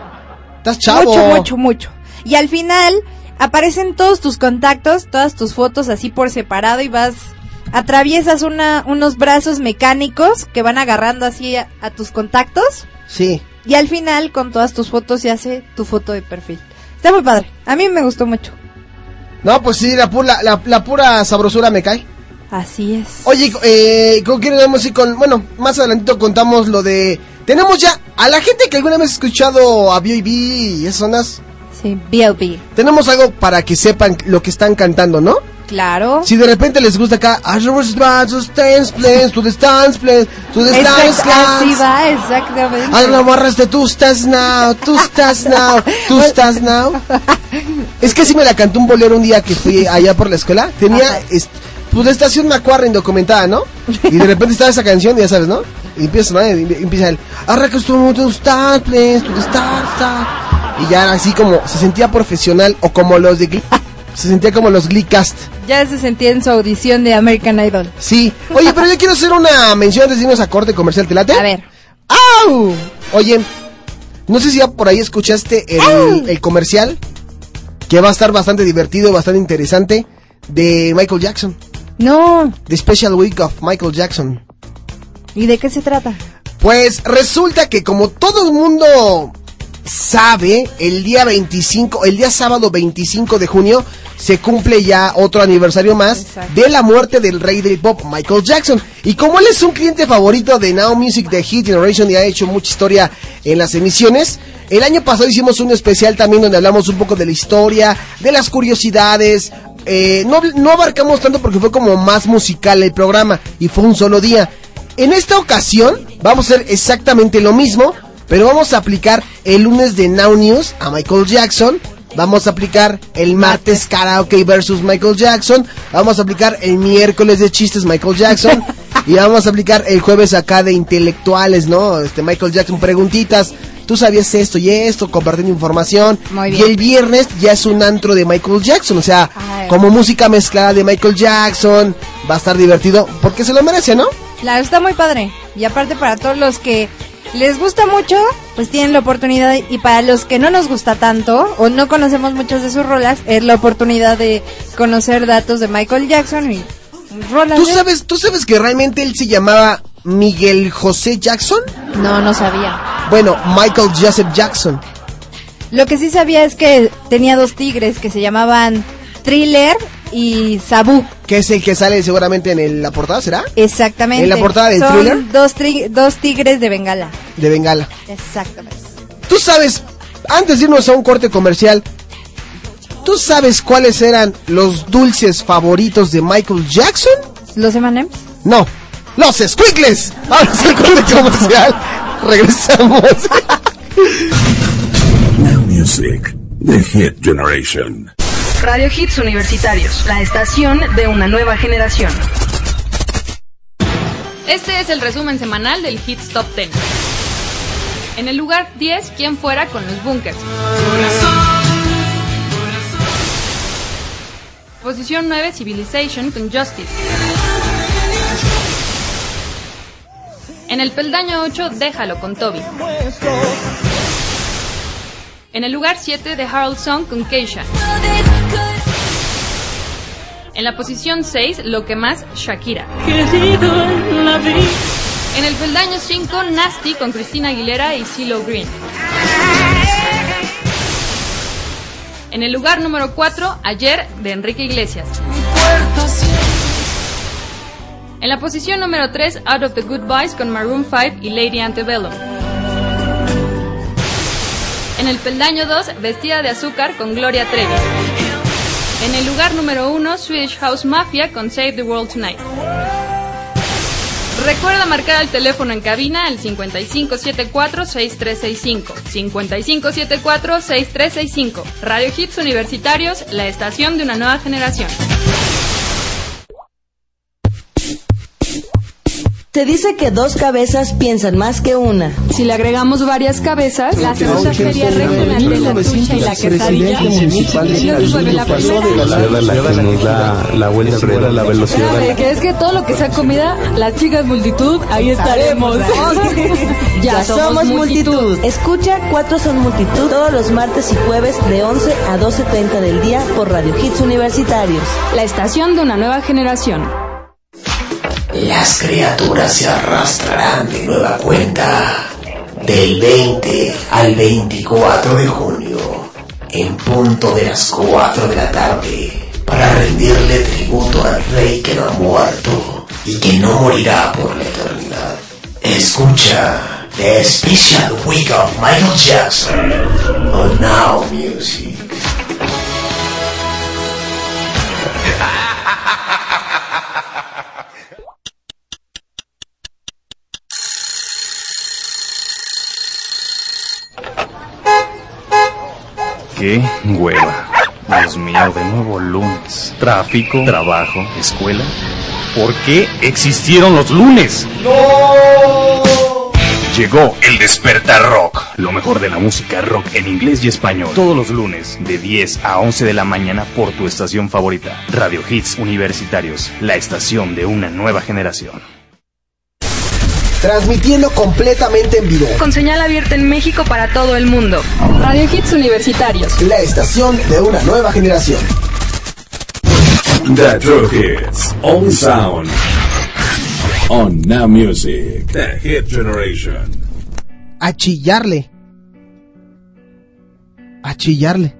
Estás chavo. Mucho, mucho, mucho. Y al final aparecen todos tus contactos, todas tus fotos así por separado y vas, atraviesas una, unos brazos mecánicos que van agarrando así a, a tus contactos Sí. y al final con todas tus fotos se hace tu foto de perfil. Está muy padre. A mí me gustó mucho. No, pues sí, la pura, la, la pura sabrosura me cae. Así es. Oye, eh, ¿con quién vamos ir con...? Bueno, más adelantito contamos lo de... Tenemos ya a la gente que alguna vez ha escuchado a B.I.B. y esas zonas. Sí, B.O.B. Tenemos algo para que sepan lo que están cantando, ¿no? Claro. Si de repente les gusta acá, "I was about to dance place, to the dance place, to the dance así class". va, exactamente. A la morras de tú estás now, tú estás now, tú estás now. Es que sí me la cantó un bolero un día que fui allá por la escuela. Tenía, est- pues la estación McQuarrie documentada, ¿no? Y de repente estaba esa canción, ya sabes, ¿no? Y empieza, sonar, y empieza el, arrancas tú, tú estás, please, tú estás". Y ya así como, se sentía profesional o como los de Glee. Se sentía como los Glee Cast. Ya se sentía en su audición de American Idol. Sí. Oye, pero yo quiero hacer una mención antes de irnos a corte comercial. ¿Te late? A ver. ¡Au! Oye, no sé si ya por ahí escuchaste el, el comercial que va a estar bastante divertido, bastante interesante de Michael Jackson. No. The Special Week of Michael Jackson. ¿Y de qué se trata? Pues resulta que como todo el mundo sabe, el día 25, el día sábado 25 de junio se cumple ya otro aniversario más de la muerte del rey del pop Michael Jackson. Y como él es un cliente favorito de Now Music de Hit Generation y ha hecho mucha historia en las emisiones, el año pasado hicimos un especial también donde hablamos un poco de la historia, de las curiosidades. eh, no, no abarcamos tanto porque fue como más musical el programa y fue un solo día. En esta ocasión vamos a hacer exactamente lo mismo, pero vamos a aplicar el lunes de Now News a Michael Jackson. Vamos a aplicar el martes karaoke versus Michael Jackson. Vamos a aplicar el miércoles de chistes Michael Jackson. y vamos a aplicar el jueves acá de intelectuales, ¿no? Este Michael Jackson preguntitas. Tú sabías esto y esto, compartiendo información. Muy Y bien. el viernes ya es un antro de Michael Jackson, o sea, Ay. como música mezclada de Michael Jackson. Va a estar divertido porque se lo merece, ¿no? La está muy padre. Y aparte para todos los que les gusta mucho, pues tienen la oportunidad. Y para los que no nos gusta tanto o no conocemos muchas de sus rolas, es la oportunidad de conocer datos de Michael Jackson y rolas. ¿Tú de- sabes, ¿Tú sabes que realmente él se llamaba Miguel José Jackson? No, no sabía. Bueno, Michael Joseph Jackson. Lo que sí sabía es que tenía dos tigres que se llamaban Thriller y Sabu. Que es el que sale seguramente en el- la portada, ¿será? Exactamente. ¿En la portada de Son Thriller? Dos, tri- dos tigres de Bengala. De Bengala. Exactamente. Tú sabes, antes de irnos a un corte comercial, ¿tú sabes cuáles eran los dulces favoritos de Michael Jackson? ¿Los M&M's? No, los squinkles. Vamos al corte comercial. Regresamos. Now Music, The Hit Generation. Radio Hits Universitarios, la estación de una nueva generación. Este es el resumen semanal del Hits Top 10. En el lugar 10, ¿quién fuera con los Bunkers? Posición 9, Civilization con Justice. En el peldaño 8, Déjalo con Toby. En el lugar 7, The Harold Song con Keisha. En la posición 6, Lo que más, Shakira. En el peldaño 5, Nasty con Cristina Aguilera y CeeLo Green. En el lugar número 4, Ayer de Enrique Iglesias. En la posición número 3, Out of the Good Boys con Maroon 5 y Lady Antebellum. En el peldaño 2, Vestida de Azúcar con Gloria Trevi. En el lugar número 1, Swedish House Mafia con Save the World Tonight. Recuerda marcar al teléfono en cabina al 5574-6365. 5574-6365. Radio Hits Universitarios, la estación de una nueva generación. Se dice que dos cabezas piensan más que una. Si le agregamos varias cabezas, la segunda feria regional de la tucha y la quesadilla nos resuelve la primera. la, la vuelta alrededor de la velocidad. Que es que todo lo que sea comida, las chicas multitud, ahí estaremos. Ya somos multitud. Escucha Cuatro son multitud todos los martes y jueves de 11 a 12.30 del día por Radio Hits Universitarios. La estación de una nueva generación. Las criaturas se arrastrarán de nueva cuenta del 20 al 24 de junio en punto de las 4 de la tarde para rendirle tributo al rey que no ha muerto y que no morirá por la eternidad. Escucha The Special Week of Michael Jackson on Now Music. ¡Qué hueva! Dios mío, de nuevo lunes. Tráfico, trabajo, escuela. ¿Por qué existieron los lunes? Llegó el Despertar Rock, lo mejor de la música rock en inglés y español. Todos los lunes, de 10 a 11 de la mañana por tu estación favorita. Radio Hits Universitarios, la estación de una nueva generación. Transmitiendo completamente en vivo. Con señal abierta en México para todo el mundo. Radio Hits Universitarios. La estación de una nueva generación. The True Hits. Only sound. On Now Music. The Hit Generation. A chillarle. A chillarle.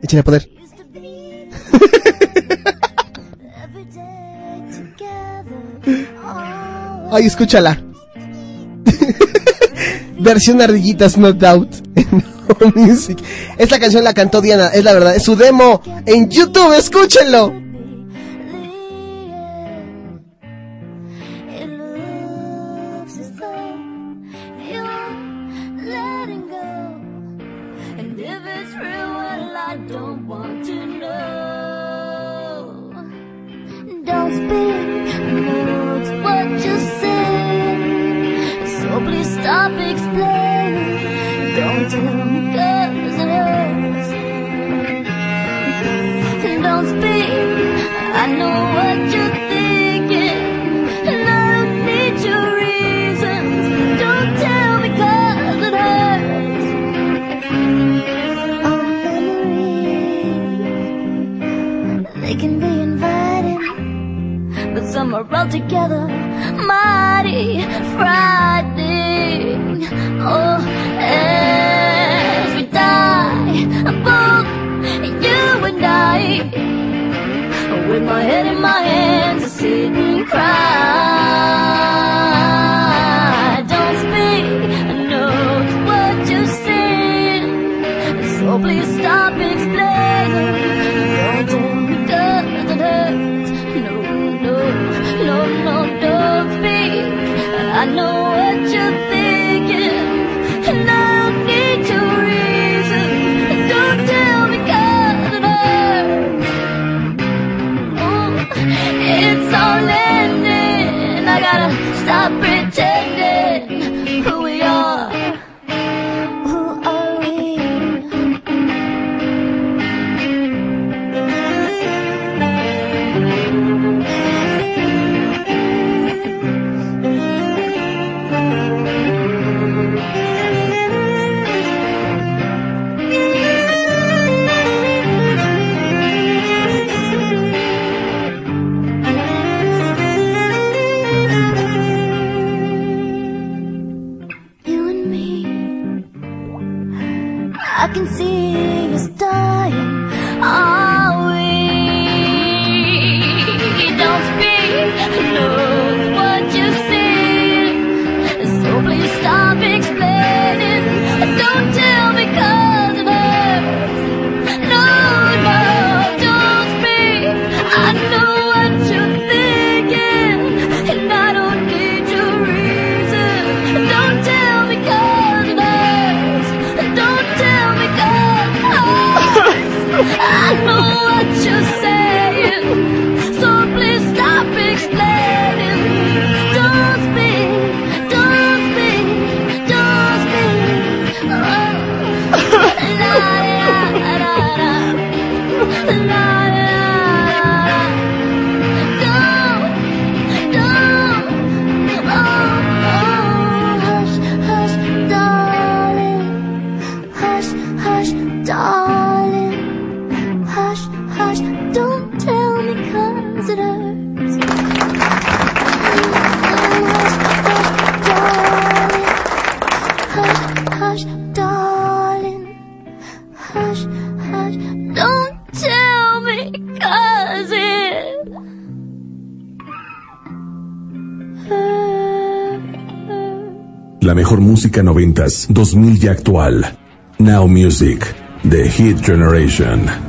Échale poder. Ay, escúchala. Versión ardillitas, no doubt. Music. Esta canción la cantó Diana, es la verdad. Es su demo en YouTube, escúchenlo. Explaining. Don't tell me it hurts. Don't speak, I know what you're thinking. And I don't need your reasons. Don't tell it hurts. Memories, they can be inviting, but some are altogether mighty frightening. Oh, as we die, both you and I, with my head in my hands, I sit and cry. música noventas, 2000 y actual. Now Music, The Hit Generation.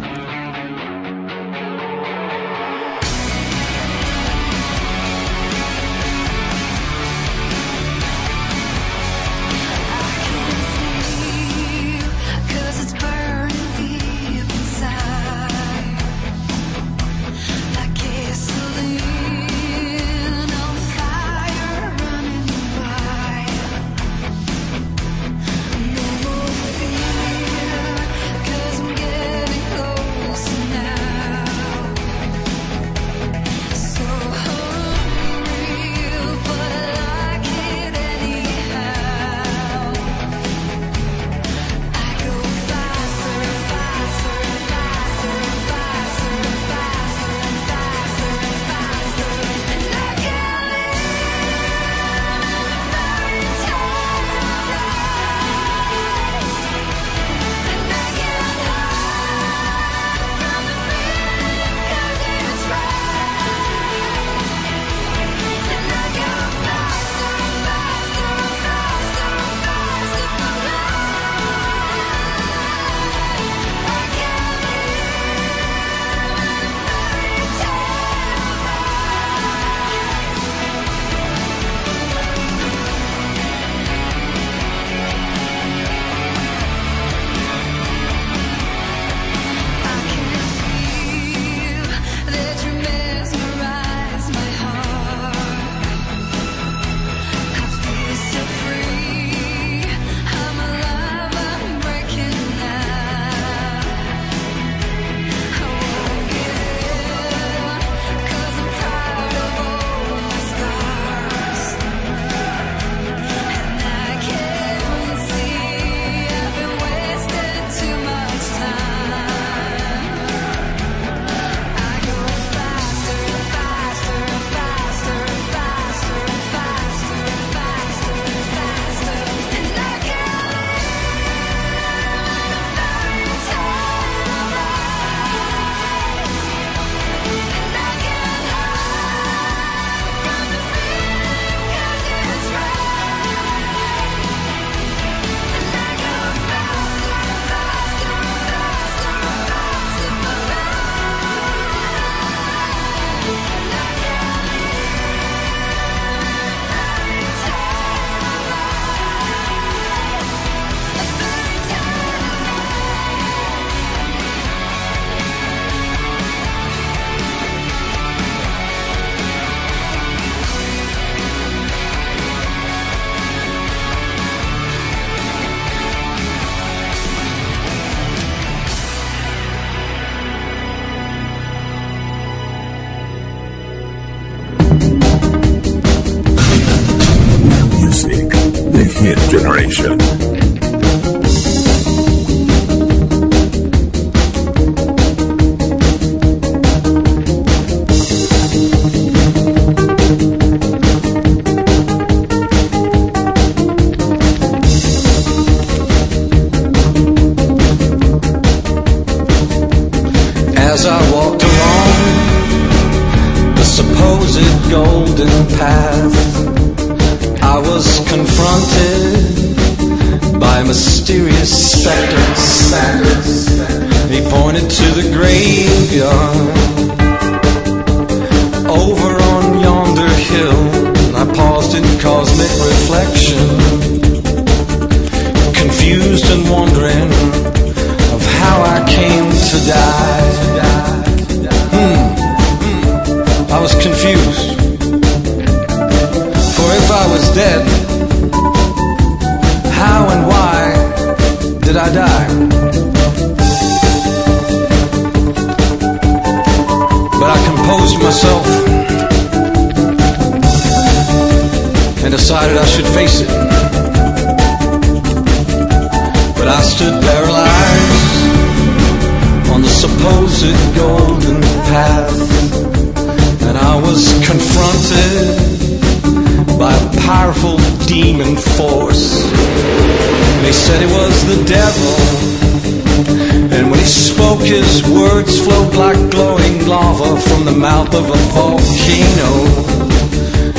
glowing lava from the mouth of a volcano.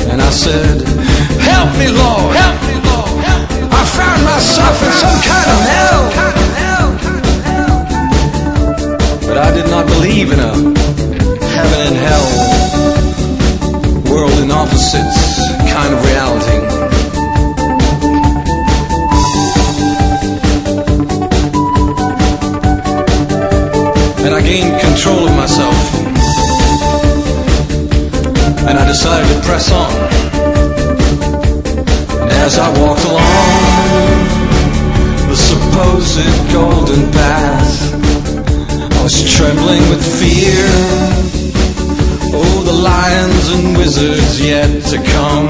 And I said, Help me, Lord! Help me, Lord! Help me, Lord. I found myself in some kind of hell. But I did not believe in a heaven and hell, world and opposites kind of reality. And I gained control of myself. And I decided to press on. And as I walked along the supposed golden path, I was trembling with fear. Oh, the lions and wizards yet to come.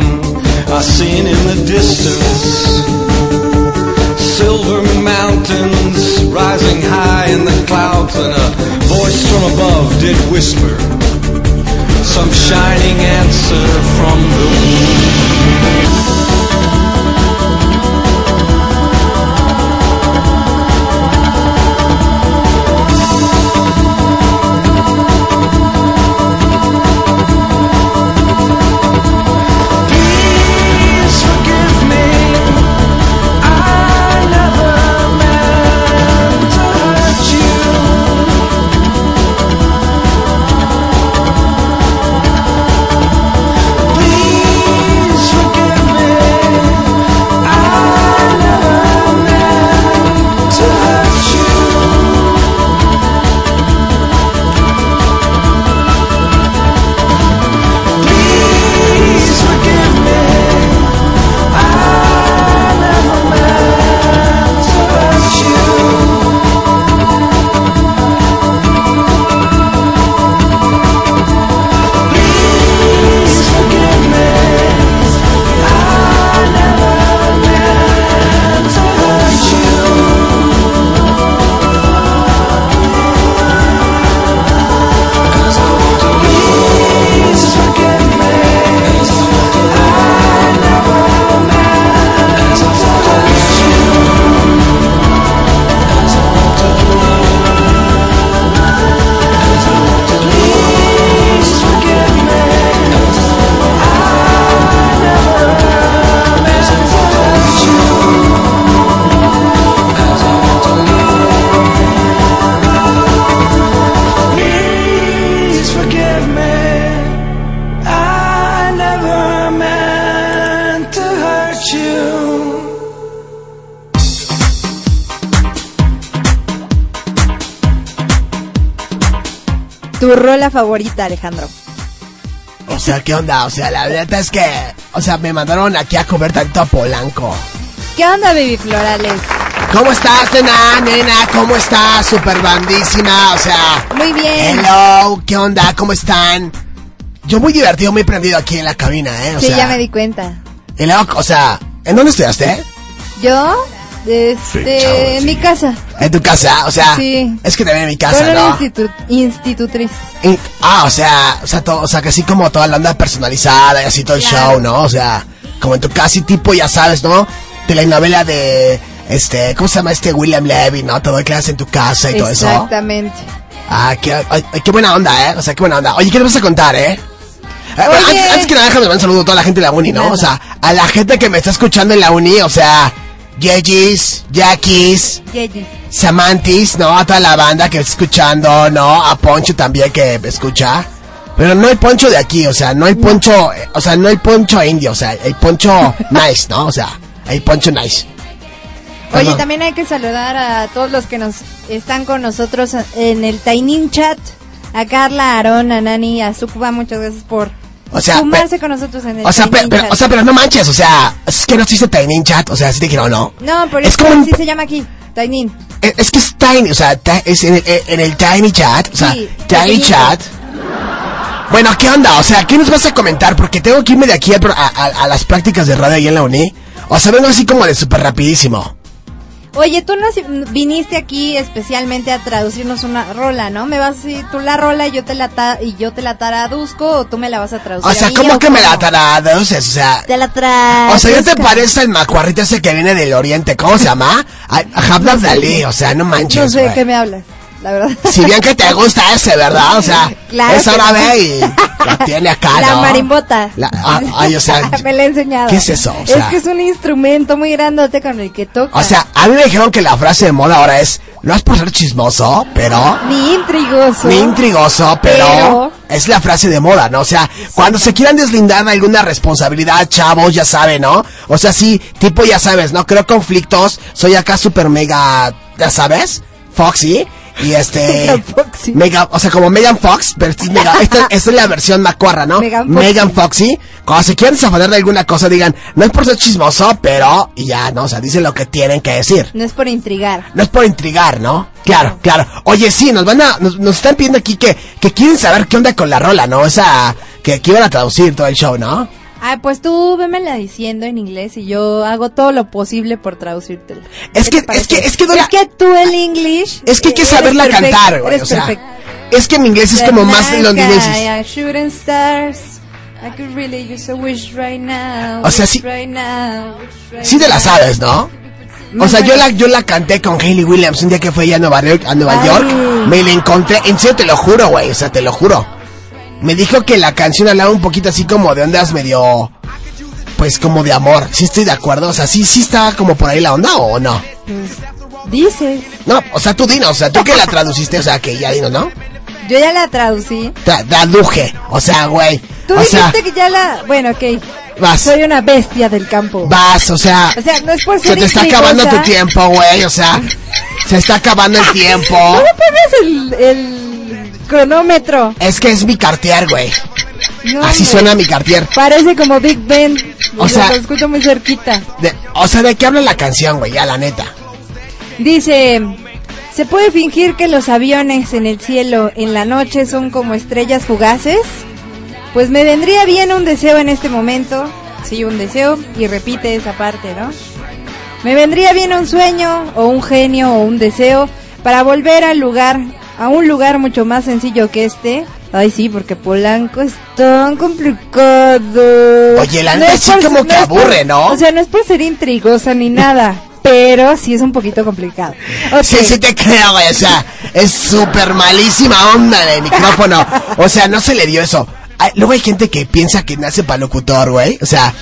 I seen in the distance silver mountains rising high in the clouds, and a voice from above did whisper some shining answer from the moon. Favorita, Alejandro. O sea, ¿qué onda? O sea, la neta es que, o sea, me mandaron aquí a comer tanto a Polanco. ¿Qué onda, Baby Florales? ¿Cómo estás, nena, nena? ¿Cómo estás? Super bandísima, o sea. Muy bien. Hello, ¿qué onda? ¿Cómo están? Yo muy divertido, muy prendido aquí en la cabina, ¿eh? O sí, sea, ya me di cuenta. luego, o sea, ¿en dónde estudiaste? ¿Yo? Este, en mi casa. En tu casa, o sea, Sí. es que también en mi casa, ¿no? institu- institutriz. Ah, o sea, o sea, todo, o sea, que así como toda la onda personalizada y así todo el show, ¿no? O sea, como en tu casa y tipo, ya sabes, ¿no? Telenovela de, este, ¿cómo se llama este William Levy, ¿no? Todo que haces en tu casa y todo eso. Exactamente. Ah, qué, ay, qué buena onda, ¿eh? O sea, qué buena onda. Oye, ¿qué te vas a contar, eh? Eh, bueno, antes, antes que nada, déjame mandar un saludo a toda la gente de la uni, ¿no? O sea, a la gente que me está escuchando en la uni, o sea, Yegis, Jackies, Yeyi. Samantis, ¿no? A toda la banda que está escuchando, ¿no? A Poncho también que escucha. Pero no el Poncho de aquí, o sea, no el Poncho, eh, o sea, no el Poncho indio, o sea, el Poncho nice, ¿no? O sea, el Poncho nice. Oye, Perdón. también hay que saludar a todos los que nos están con nosotros en el Tainin Chat. A Carla, a Aarón, a Nani, a Sukuba, muchas gracias por O sea, sumarse con nosotros en el O sea, Tainin pero, o sea, pero no manches, o sea, es que no existe Tiny Chat, o sea, sí te dijeron, no. no, pero es como así se llama aquí, Tainin. Es, es que es Tiny, o sea, es en el, en el Tiny Chat, o sea, Sí, Tiny. Chat. Bueno, ¿qué onda? O sea, ¿qué nos vas a comentar? Porque tengo que irme de aquí a- a las prácticas de radio ahí en la uni. O sea, vengo así como de súper rapidísimo. Oye, tú nos viniste aquí especialmente a traducirnos una rola, ¿no? Me vas a decir tú la rola y yo te la ta- y yo te la taraduzco o tú me la vas a traducir. O sea, a mí, ¿cómo que me la traduces? O sea, Te la o sea, ¿ya te parece el macuarrito ese que viene del oriente? ¿Cómo se llama? A- Habla Dalí, o sea, no manches, No sé de qué me hablas, la verdad. Si bien que te gusta ese, ¿verdad? O sea, Claro es que árabe y La tiene acá, La ¿no? marimbota. La- ah, ay, o sea, me la he enseñado. ¿qué es eso? O es que es un instrumento muy grandote con el que toca. O sea, a mí me dijeron que la frase de moda ahora es, no es por ser chismoso, pero... ni intrigoso. Ni intrigoso, pero, Pero- es la frase de moda, ¿no? O sea, cuando se quieran deslindar de alguna responsabilidad, chavos, ya saben, ¿no? O sea, sí, tipo, ya sabes, ¿no? Creo conflictos, soy acá super mega, ya sabes, Foxy, y este... Mega, o sea, como Megan Fox, pero mega, esta, esta es la versión macuarra, ¿no? Megan Foxy. Megan Foxy. Cuando se quieran desafanar de alguna cosa, digan, no es por ser chismoso, pero, y ya, ¿no? O sea, dicen lo que tienen que decir. No es por intrigar. No es por intrigar, ¿no? Claro, claro. Oye, sí, nos van a, nos, nos están pidiendo aquí que, que quieren saber qué onda con la rola, ¿no? Esa, que, que iban a traducir todo el show, ¿no? Ah, pues tú vémela diciendo en inglés y yo hago todo lo posible por traducírtela. Es ¿Qué que, es que, es que, Dora, Es que tú el English. es que hay que saberla perfecto, cantar, güey, o sea, perfecto. es que en inglés es como más shooting stars. I could really use a wish right now. O sea, sí- Right now, wish right Sí te la sabes, ¿no? O sea, yo la, yo la canté con Hayley Williams un día que fue ella a Nueva York, a Nueva Ay. York. Me la encontré, en serio te lo juro, güey, o sea, te lo juro. Me dijo que la canción hablaba un poquito así como de ondas medio, pues como de amor. Sí estoy de acuerdo, o sea, sí, sí estaba como por ahí la onda o no. Dices. No, o sea, tú dinos, o sea, tú que la traduciste, o sea, que ya dinos, ¿no? Yo ya la traducí. Tra- traduje, o sea, güey. Tú O sea, dijiste que ya la. Bueno, ok. Vas. Soy una bestia del campo. vas, o sea, O sea, no es por se ser te está acabando tu tiempo, güey, o sea, se está acabando el tiempo. ¿Cómo pones el, el cronómetro? Es que es mi cartier, güey. No, Así suena mi cartier. Parece como Big Ben. O sea- lo escucho muy cerquita. De- o sea, ¿de qué habla la canción, güey? Ya, la neta. Dice, ¿se puede fingir que los aviones en el cielo en la noche son como estrellas fugaces? Pues me vendría bien un deseo en este momento. Sí, un deseo. Y repite esa parte, ¿no? Me vendría bien un sueño o un genio o un deseo para volver al lugar, a un lugar mucho más sencillo que este. Ay, sí, porque Polanco es tan complicado. Oye, la No neta sí como que por- aburre, ¿no? O sea, no es por ser intrigosa ni nada, pero sí es un poquito complicado. Ok. Sí, sí te creo, güey. O sea, es súper malísima onda de micrófono. O sea, no se le dio eso. Ay, luego hay gente que piensa que nace para locutor, güey. O sea,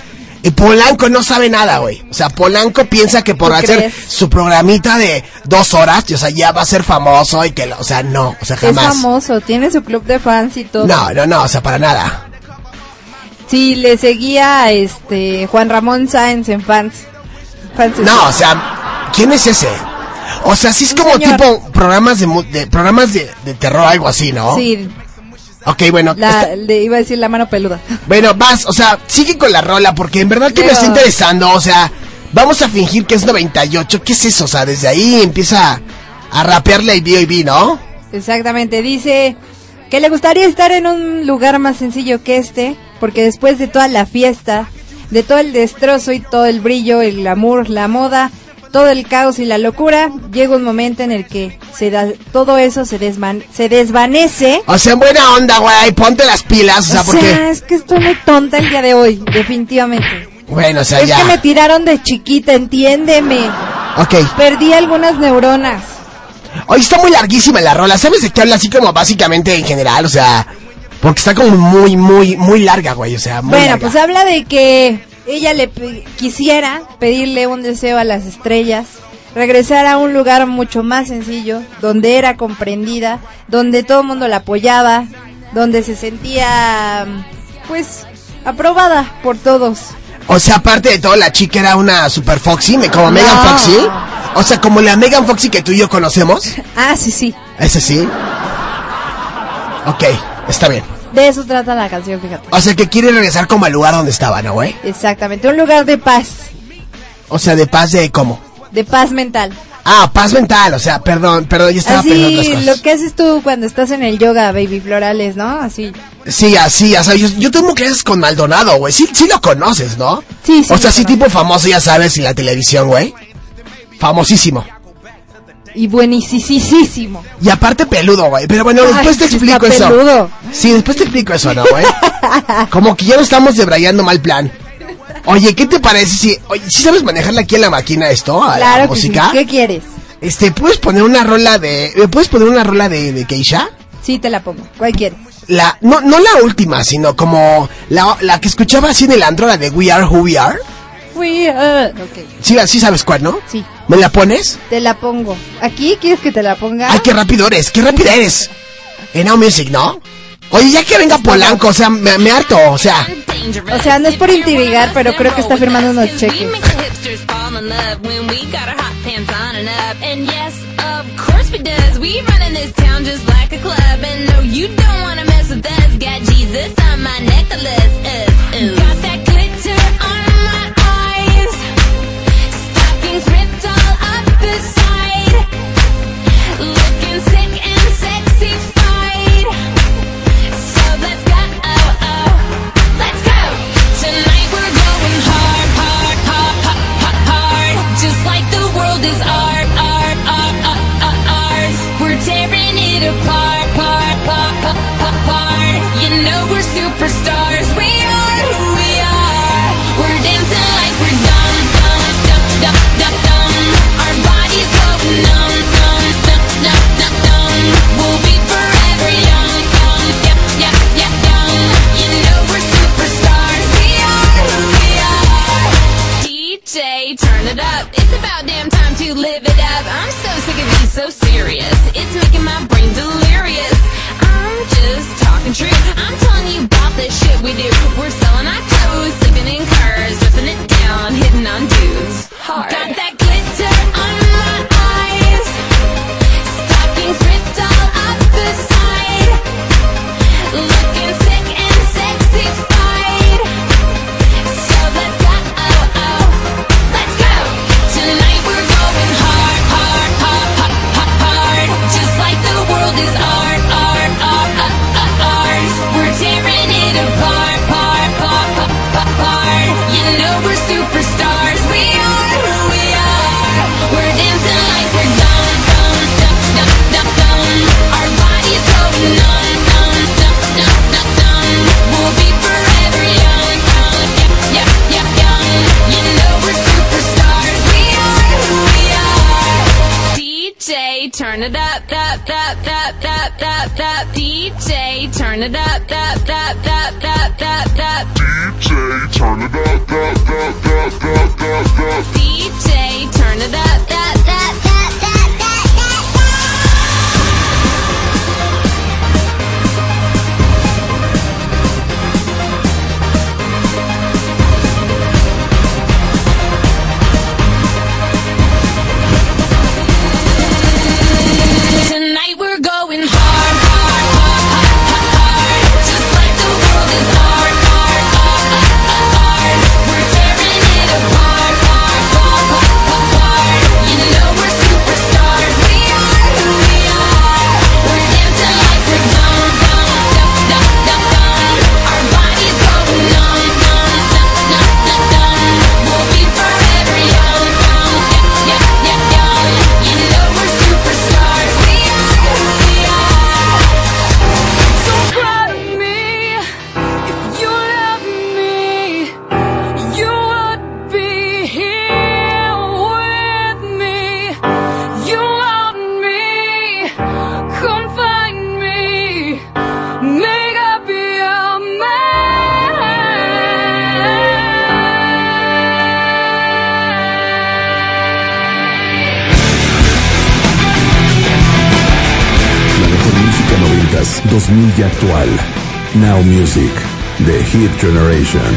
y Polanco no sabe nada, güey. O sea, Polanco piensa que por ¿Tú hacer crees? su programita de dos horas, o sea, ya va a ser famoso y que, o sea, no, o sea, Es jamás. famoso, tiene su club de fans y todo. No, no, no, o sea, para nada. Sí, le seguía este Juan Ramón Sáenz en fans. Fans No, o sea, ¿quién es ese? O sea, sí es Un como señor. tipo programas de, de programas de, de terror, algo así, ¿no? Sí, Ok, bueno, la, le iba a decir la mano peluda. bueno, vas, o sea, sigue con la rola porque en verdad que me está interesando, o sea, vamos a fingir que es 98, ¿qué es eso? O sea, desde ahí empieza a rapearle el B.O.B., ¿no? Exactamente, dice que le gustaría estar en un lugar más sencillo que este, porque después de toda la fiesta, de todo el destrozo y todo el brillo, el glamour, la moda, todo el caos y la locura, llega un momento en el que se da, todo eso se, desvan- se desvanece. O sea, en buena onda, güey, ponte las pilas, o sea, o porque... sea, es que estoy muy tonta el día de hoy, definitivamente. Bueno, o sea, es ya. que me tiraron de chiquita, entiéndeme. Ok. Perdí algunas neuronas. Hoy está muy larguísima la rola, ¿sabes de qué habla así como básicamente en general? O sea, porque está como muy, muy, muy larga, güey, o sea, muy Bueno, larga. pues habla de que ella le quisiera pedirle un deseo a las estrellas, regresar a un lugar mucho más sencillo, donde era comprendida, donde todo el mundo la apoyaba, donde se sentía, pues, aprobada por todos. O sea, aparte de todo, la chica era una super Foxy, me- como Megan. Foxy. O sea, como la Megan Foxy que tú y yo conocemos. Ah, sí, sí. Ese sí. Ok, está bien. De eso trata la canción, fíjate. O sea, que quiere regresar como al lugar donde estaba, ¿no, güey? Exactamente, un lugar de paz, O sea, de paz de cómo. de paz mental. Ah, paz mental, o sea, perdón, perdón, yo estaba pensando Así, otras lo que haces tú cuando estás en el yoga, baby florales, ¿no? Así. Sí, así, o sea, yo, yo tengo clases con Maldonado, güey. Sí, sí lo conoces, ¿no? Sí, sí. O sea, sí tipo famoso, ya sabes, en la televisión, güey. Famosísimo. Y buenísimo. Y aparte peludo, güey. Pero bueno, después te explico eso. Peludo. Sí, después te explico eso, ¿no, güey? Como que ya lo estamos debrayando mal plan. Oye, ¿qué te parece si... Oye, ¿sí sabes manejarla aquí en la máquina esto? Claro la música? ¿Qué quieres? Este, ¿puedes poner una rola de... Eh, puedes poner una rola de, de Keisha? Sí, te la pongo. ¿Cuál quieres? La, no, no la última, sino como la, la que escuchaba así en el andro, la de We Are Who We Are. Eh. Okay. Sí, sí sabes cuál, ¿no? Sí. ¿Me la pones? Te la pongo. ¿Aquí quieres que te la ponga? Ay, qué rápido eres, qué rápida eres. En Now Music, ¿no? Oye, ya que venga Polanco, o sea, me, me, harto, o sea. O sea, no es por intrigar, pero creo que está firmando unos cheques. turn it up. It's about damn time to live it up. I'm so sick of being so serious. It's making my brain delirious. I'm just talking truth that shit we do. We're selling our toes, sleeping in cars, dressing it down, hitting on dudes. Hard. Got that turn it up, that, that, that, that, that, that, DJ, turn it up, that, that, that, that, that, that, DJ, turn it up, that, that, that, that, that, that, DJ, turn it up, that, that, that. 2000 actual. Now Music, The Hit Generation.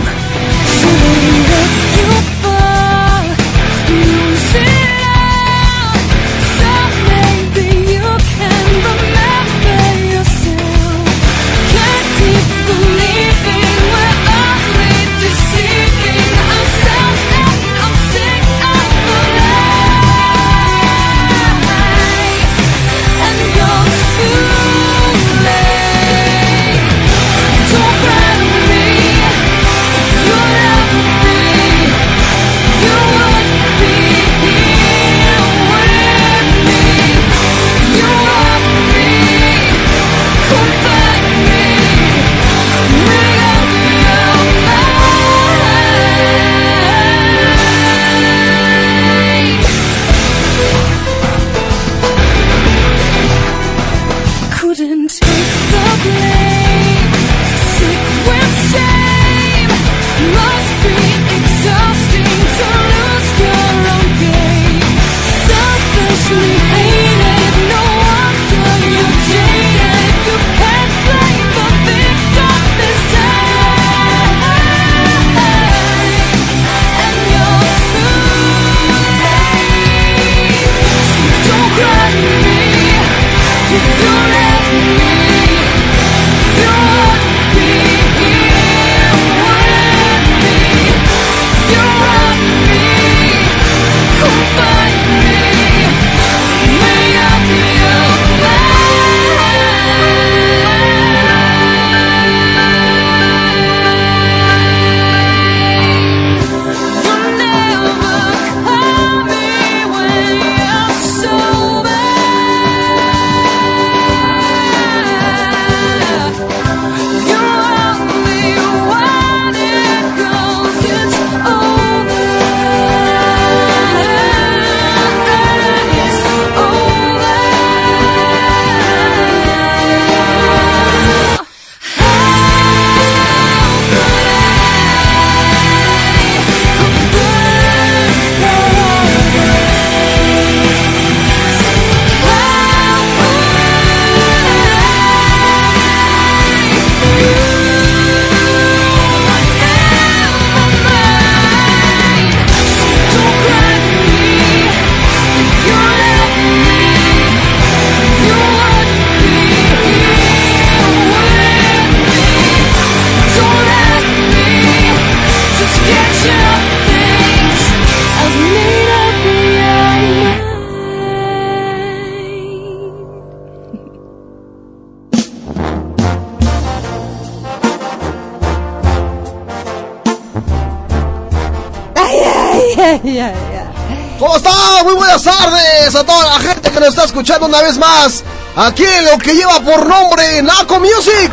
Escuchando una vez más. Aquí en lo que lleva por nombre Naco Music.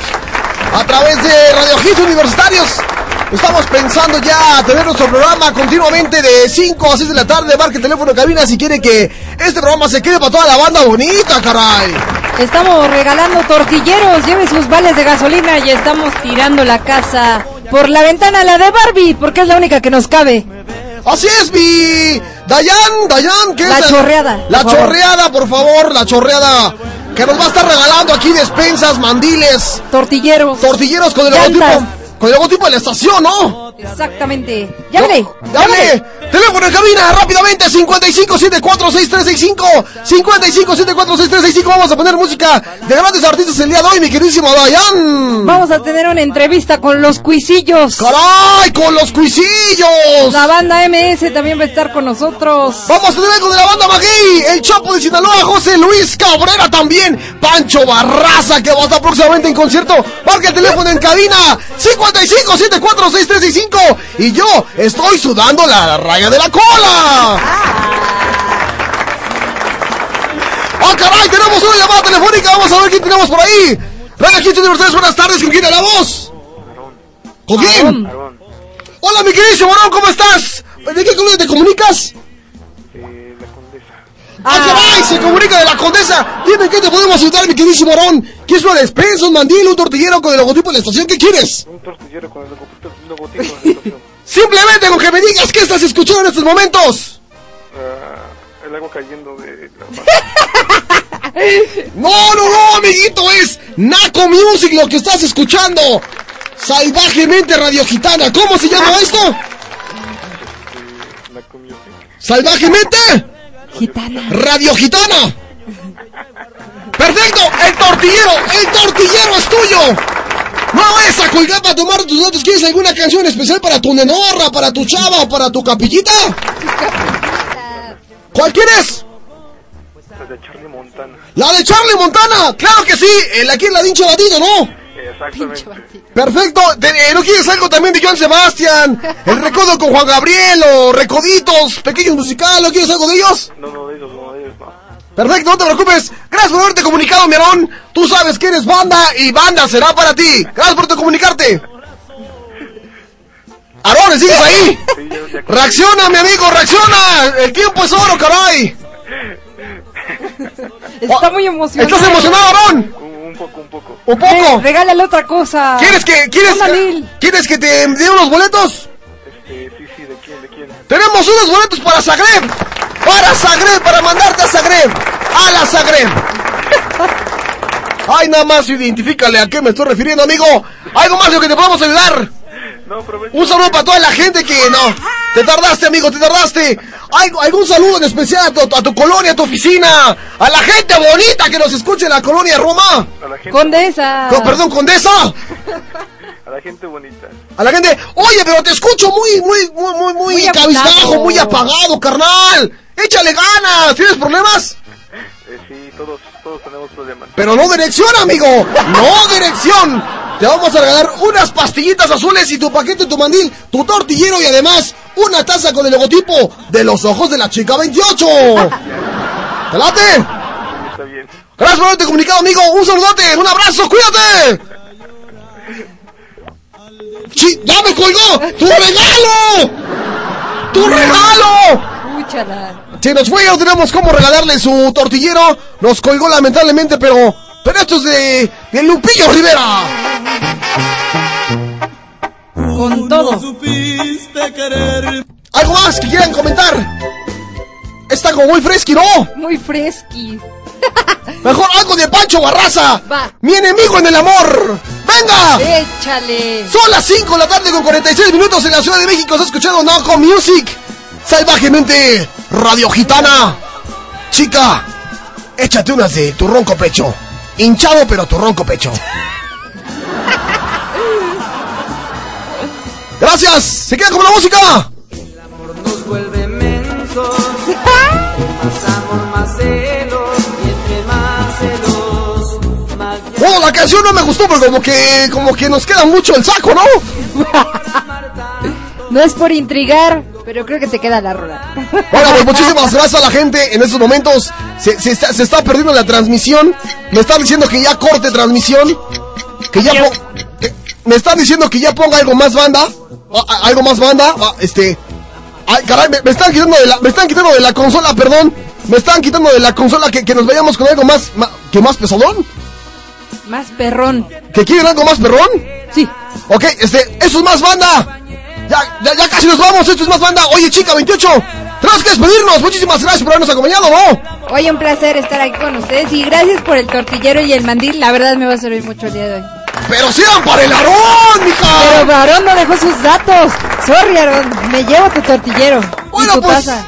A través de Radio Hits Universitarios. Estamos pensando ya tener nuestro programa continuamente de 5 a 6 de la tarde. Marque el teléfono de cabina si quiere que este programa se quede para toda la banda bonita, caray. Estamos regalando tortilleros, lleve sus vales de gasolina y estamos tirando la casa por la ventana, la de Barbie, porque es la única que nos cabe. Así es, mi Dayan, Dayan, ¿qué La es? chorreada, La por favor. chorreada, por favor, la chorreada. Que nos va a estar regalando aquí despensas, mandiles, Tortilleros. tortilleros con el Llantas. logotipo, con el logotipo de la estación, ¿no? Exactamente. Llámale. ¡Dale! En cabina, rápidamente, 55746365 55746365 Vamos a poner música de grandes artistas el día de hoy, mi queridísimo Dayan. Vamos a tener una entrevista con los cuisillos. ¡Caray, con los cuisillos! La banda MS también va a estar con nosotros. Vamos a tener con de la banda Maguey, el Chapo de Sinaloa, José Luis Cabrera también, Pancho Barraza que va a estar próximamente en concierto. Marca el teléfono en cabina 55746365 y yo estoy sudando la raya de la cola. ¡Ah, caray! Tenemos una llamada telefónica. Vamos a ver quién tenemos por ahí. Radio Hits Universitarios, buenas tardes. ¿Con quién hablamos? ¿Con quién? Hola, mi querido Morón, ¿cómo estás? ¿De qué colonia te comunicas? ¡Ah, caray! Se comunica de la condesa. Dime en qué te podemos ayudar, mi queridísimo Morón. ¿Quieres una despensa, un mandil, un tortillero con el logotipo de la estación? ¿Qué quieres? Un tortillero con el logotipo, logotipo de la estación. Simplemente con que me digas qué estás escuchando en estos momentos. Ah, el agua cayendo de la No, no, no, amiguito, es Naco Music lo que estás escuchando. Salvajemente Radio Gitana. ¿Cómo se llama esto? Salvajemente Gitana. Radio Gitana. Perfecto, el tortillero, el tortillero es tuyo. No vayas a colgar para tomar tus datos. ¿Quieres alguna canción especial para tu nenorra, para tu chava o para tu capillita? ¿Cuál quieres? La de Charlie Montana. La de Charlie Montana, claro que sí, el aquí en la dincha batido, ¿no? Exactamente. Perfecto, eh, ¿no quieres algo también de Joan Sebastián? El recodo con Juan Gabriel o Recoditos, pequeños musicales, ¿no quieres algo de ellos? No, no, de ellos, no. Perfecto, no te preocupes. Gracias por haberte comunicado, mi Aarón. Tú sabes que eres banda y banda será para ti. Gracias por te comunicarte. Aarón, ¿sigues ahí? Reacciona, mi amigo, reacciona. El tiempo es oro, caray. Está muy emocionado. ¿Estás emocionado, Aarón? Un poco, un poco. ¿Un poco? Eh, regálale otra cosa. ¿Quieres que, quieres. ¿quieres que te dé unos boletos? Este, sí, sí, ¿de quién, de quién? Tenemos unos boletos para Zagreb. Para Zagreb, para mandarte a Zagreb. A la Zagreb. Ay, nada más identifícale a qué me estoy refiriendo, amigo. Algo más de lo que te podamos ayudar. No. Un saludo para toda la gente que no. Te tardaste, amigo, te tardaste. ¿Algo- ¿Algún saludo en especial a tu, a tu colonia, a tu oficina? A la gente bonita que nos escucha en la colonia Roma. A la gente, Condesa. Co- perdón, Condesa. a la gente bonita. A la gente, oye, pero te escucho muy, muy, muy, muy, muy, Muy cabizbajo, muy apagado, carnal. Échale ganas. ¿Tienes problemas? Eh, sí, todos, todos tenemos problemas. Pero no dirección, amigo. No dirección. Te vamos a regalar unas pastillitas azules y tu paquete, tu mandil, tu tortillero y además una taza con el logotipo de los ojos de la chica 28. ¿Te late? Está bien. Gracias por haberte comunicado, amigo. Un saludote, un abrazo, cuídate. Sí, ¡Ya me colgó! ¡Tu regalo! ¡Tu regalo! Escúchala. Se nos fue, ya no tenemos cómo regalarle su tortillero. Nos colgó lamentablemente, pero. Pero esto es de. de Lupillo Rivera. Con todo. ¿Algo más que quieran comentar? Está como muy fresqui, ¿no? Muy fresqui. Mejor algo de Pancho Barraza. Va. Mi enemigo en el amor. ¡Venga! Échale. Son las 5 de la tarde con 46 minutos en la Ciudad de México. Está escuchando Naco Music. Salvajemente Radio Gitana. Chica, échate unas de tu ronco pecho. Hinchado, pero tu ronco pecho. Gracias. Se queda con la música. nos vuelve mensos. Más amor, más celos. Y entre más celos, más Oh, la canción no me gustó, pero como que, como que nos queda mucho el saco, ¿no? No es por intrigar, Pero creo que te queda la rola. Bueno, pues muchísimas gracias a la gente. En estos momentos se, se está, se está perdiendo la transmisión. Me están diciendo que ya corte transmisión. Que ya po- que- me están diciendo que ya ponga algo más banda. O, a- algo más banda. Ah, Este. Ay, caray, me, me están quitando de la, me están quitando de la consola, perdón. Me están quitando de la consola que, que nos vayamos con algo más, ma- que más pesadón. Más perrón. ¿Que quieren algo más perrón? Sí. Ok, este, eso es más banda. Ya, ya, ya casi nos vamos, esto es más banda. Oye, chica, 28. Tenemos que despedirnos. Muchísimas gracias por habernos acompañado, ¿no? Oye, un placer estar aquí con ustedes y gracias por el tortillero y el mandil. La verdad me va a servir mucho el día de hoy. Pero sigan para el Aarón, mija. Pero Aarón no dejó sus datos. Sorry, Aarón. Me llevo tu tortillero. Bueno, y tu pues, taza.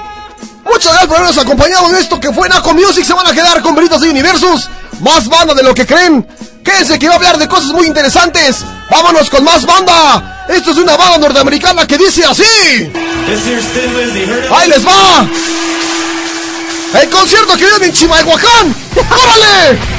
Muchas gracias por habernos acompañado en esto que fue Naco Music. Se van a quedar con Veritas de Universus. Más banda de lo que creen. Quédense que va a hablar de cosas muy interesantes. Vámonos con más banda. Esto es una banda norteamericana que dice así. Ahí les va. El concierto que viene en Chimalhuacán. ¡Órale!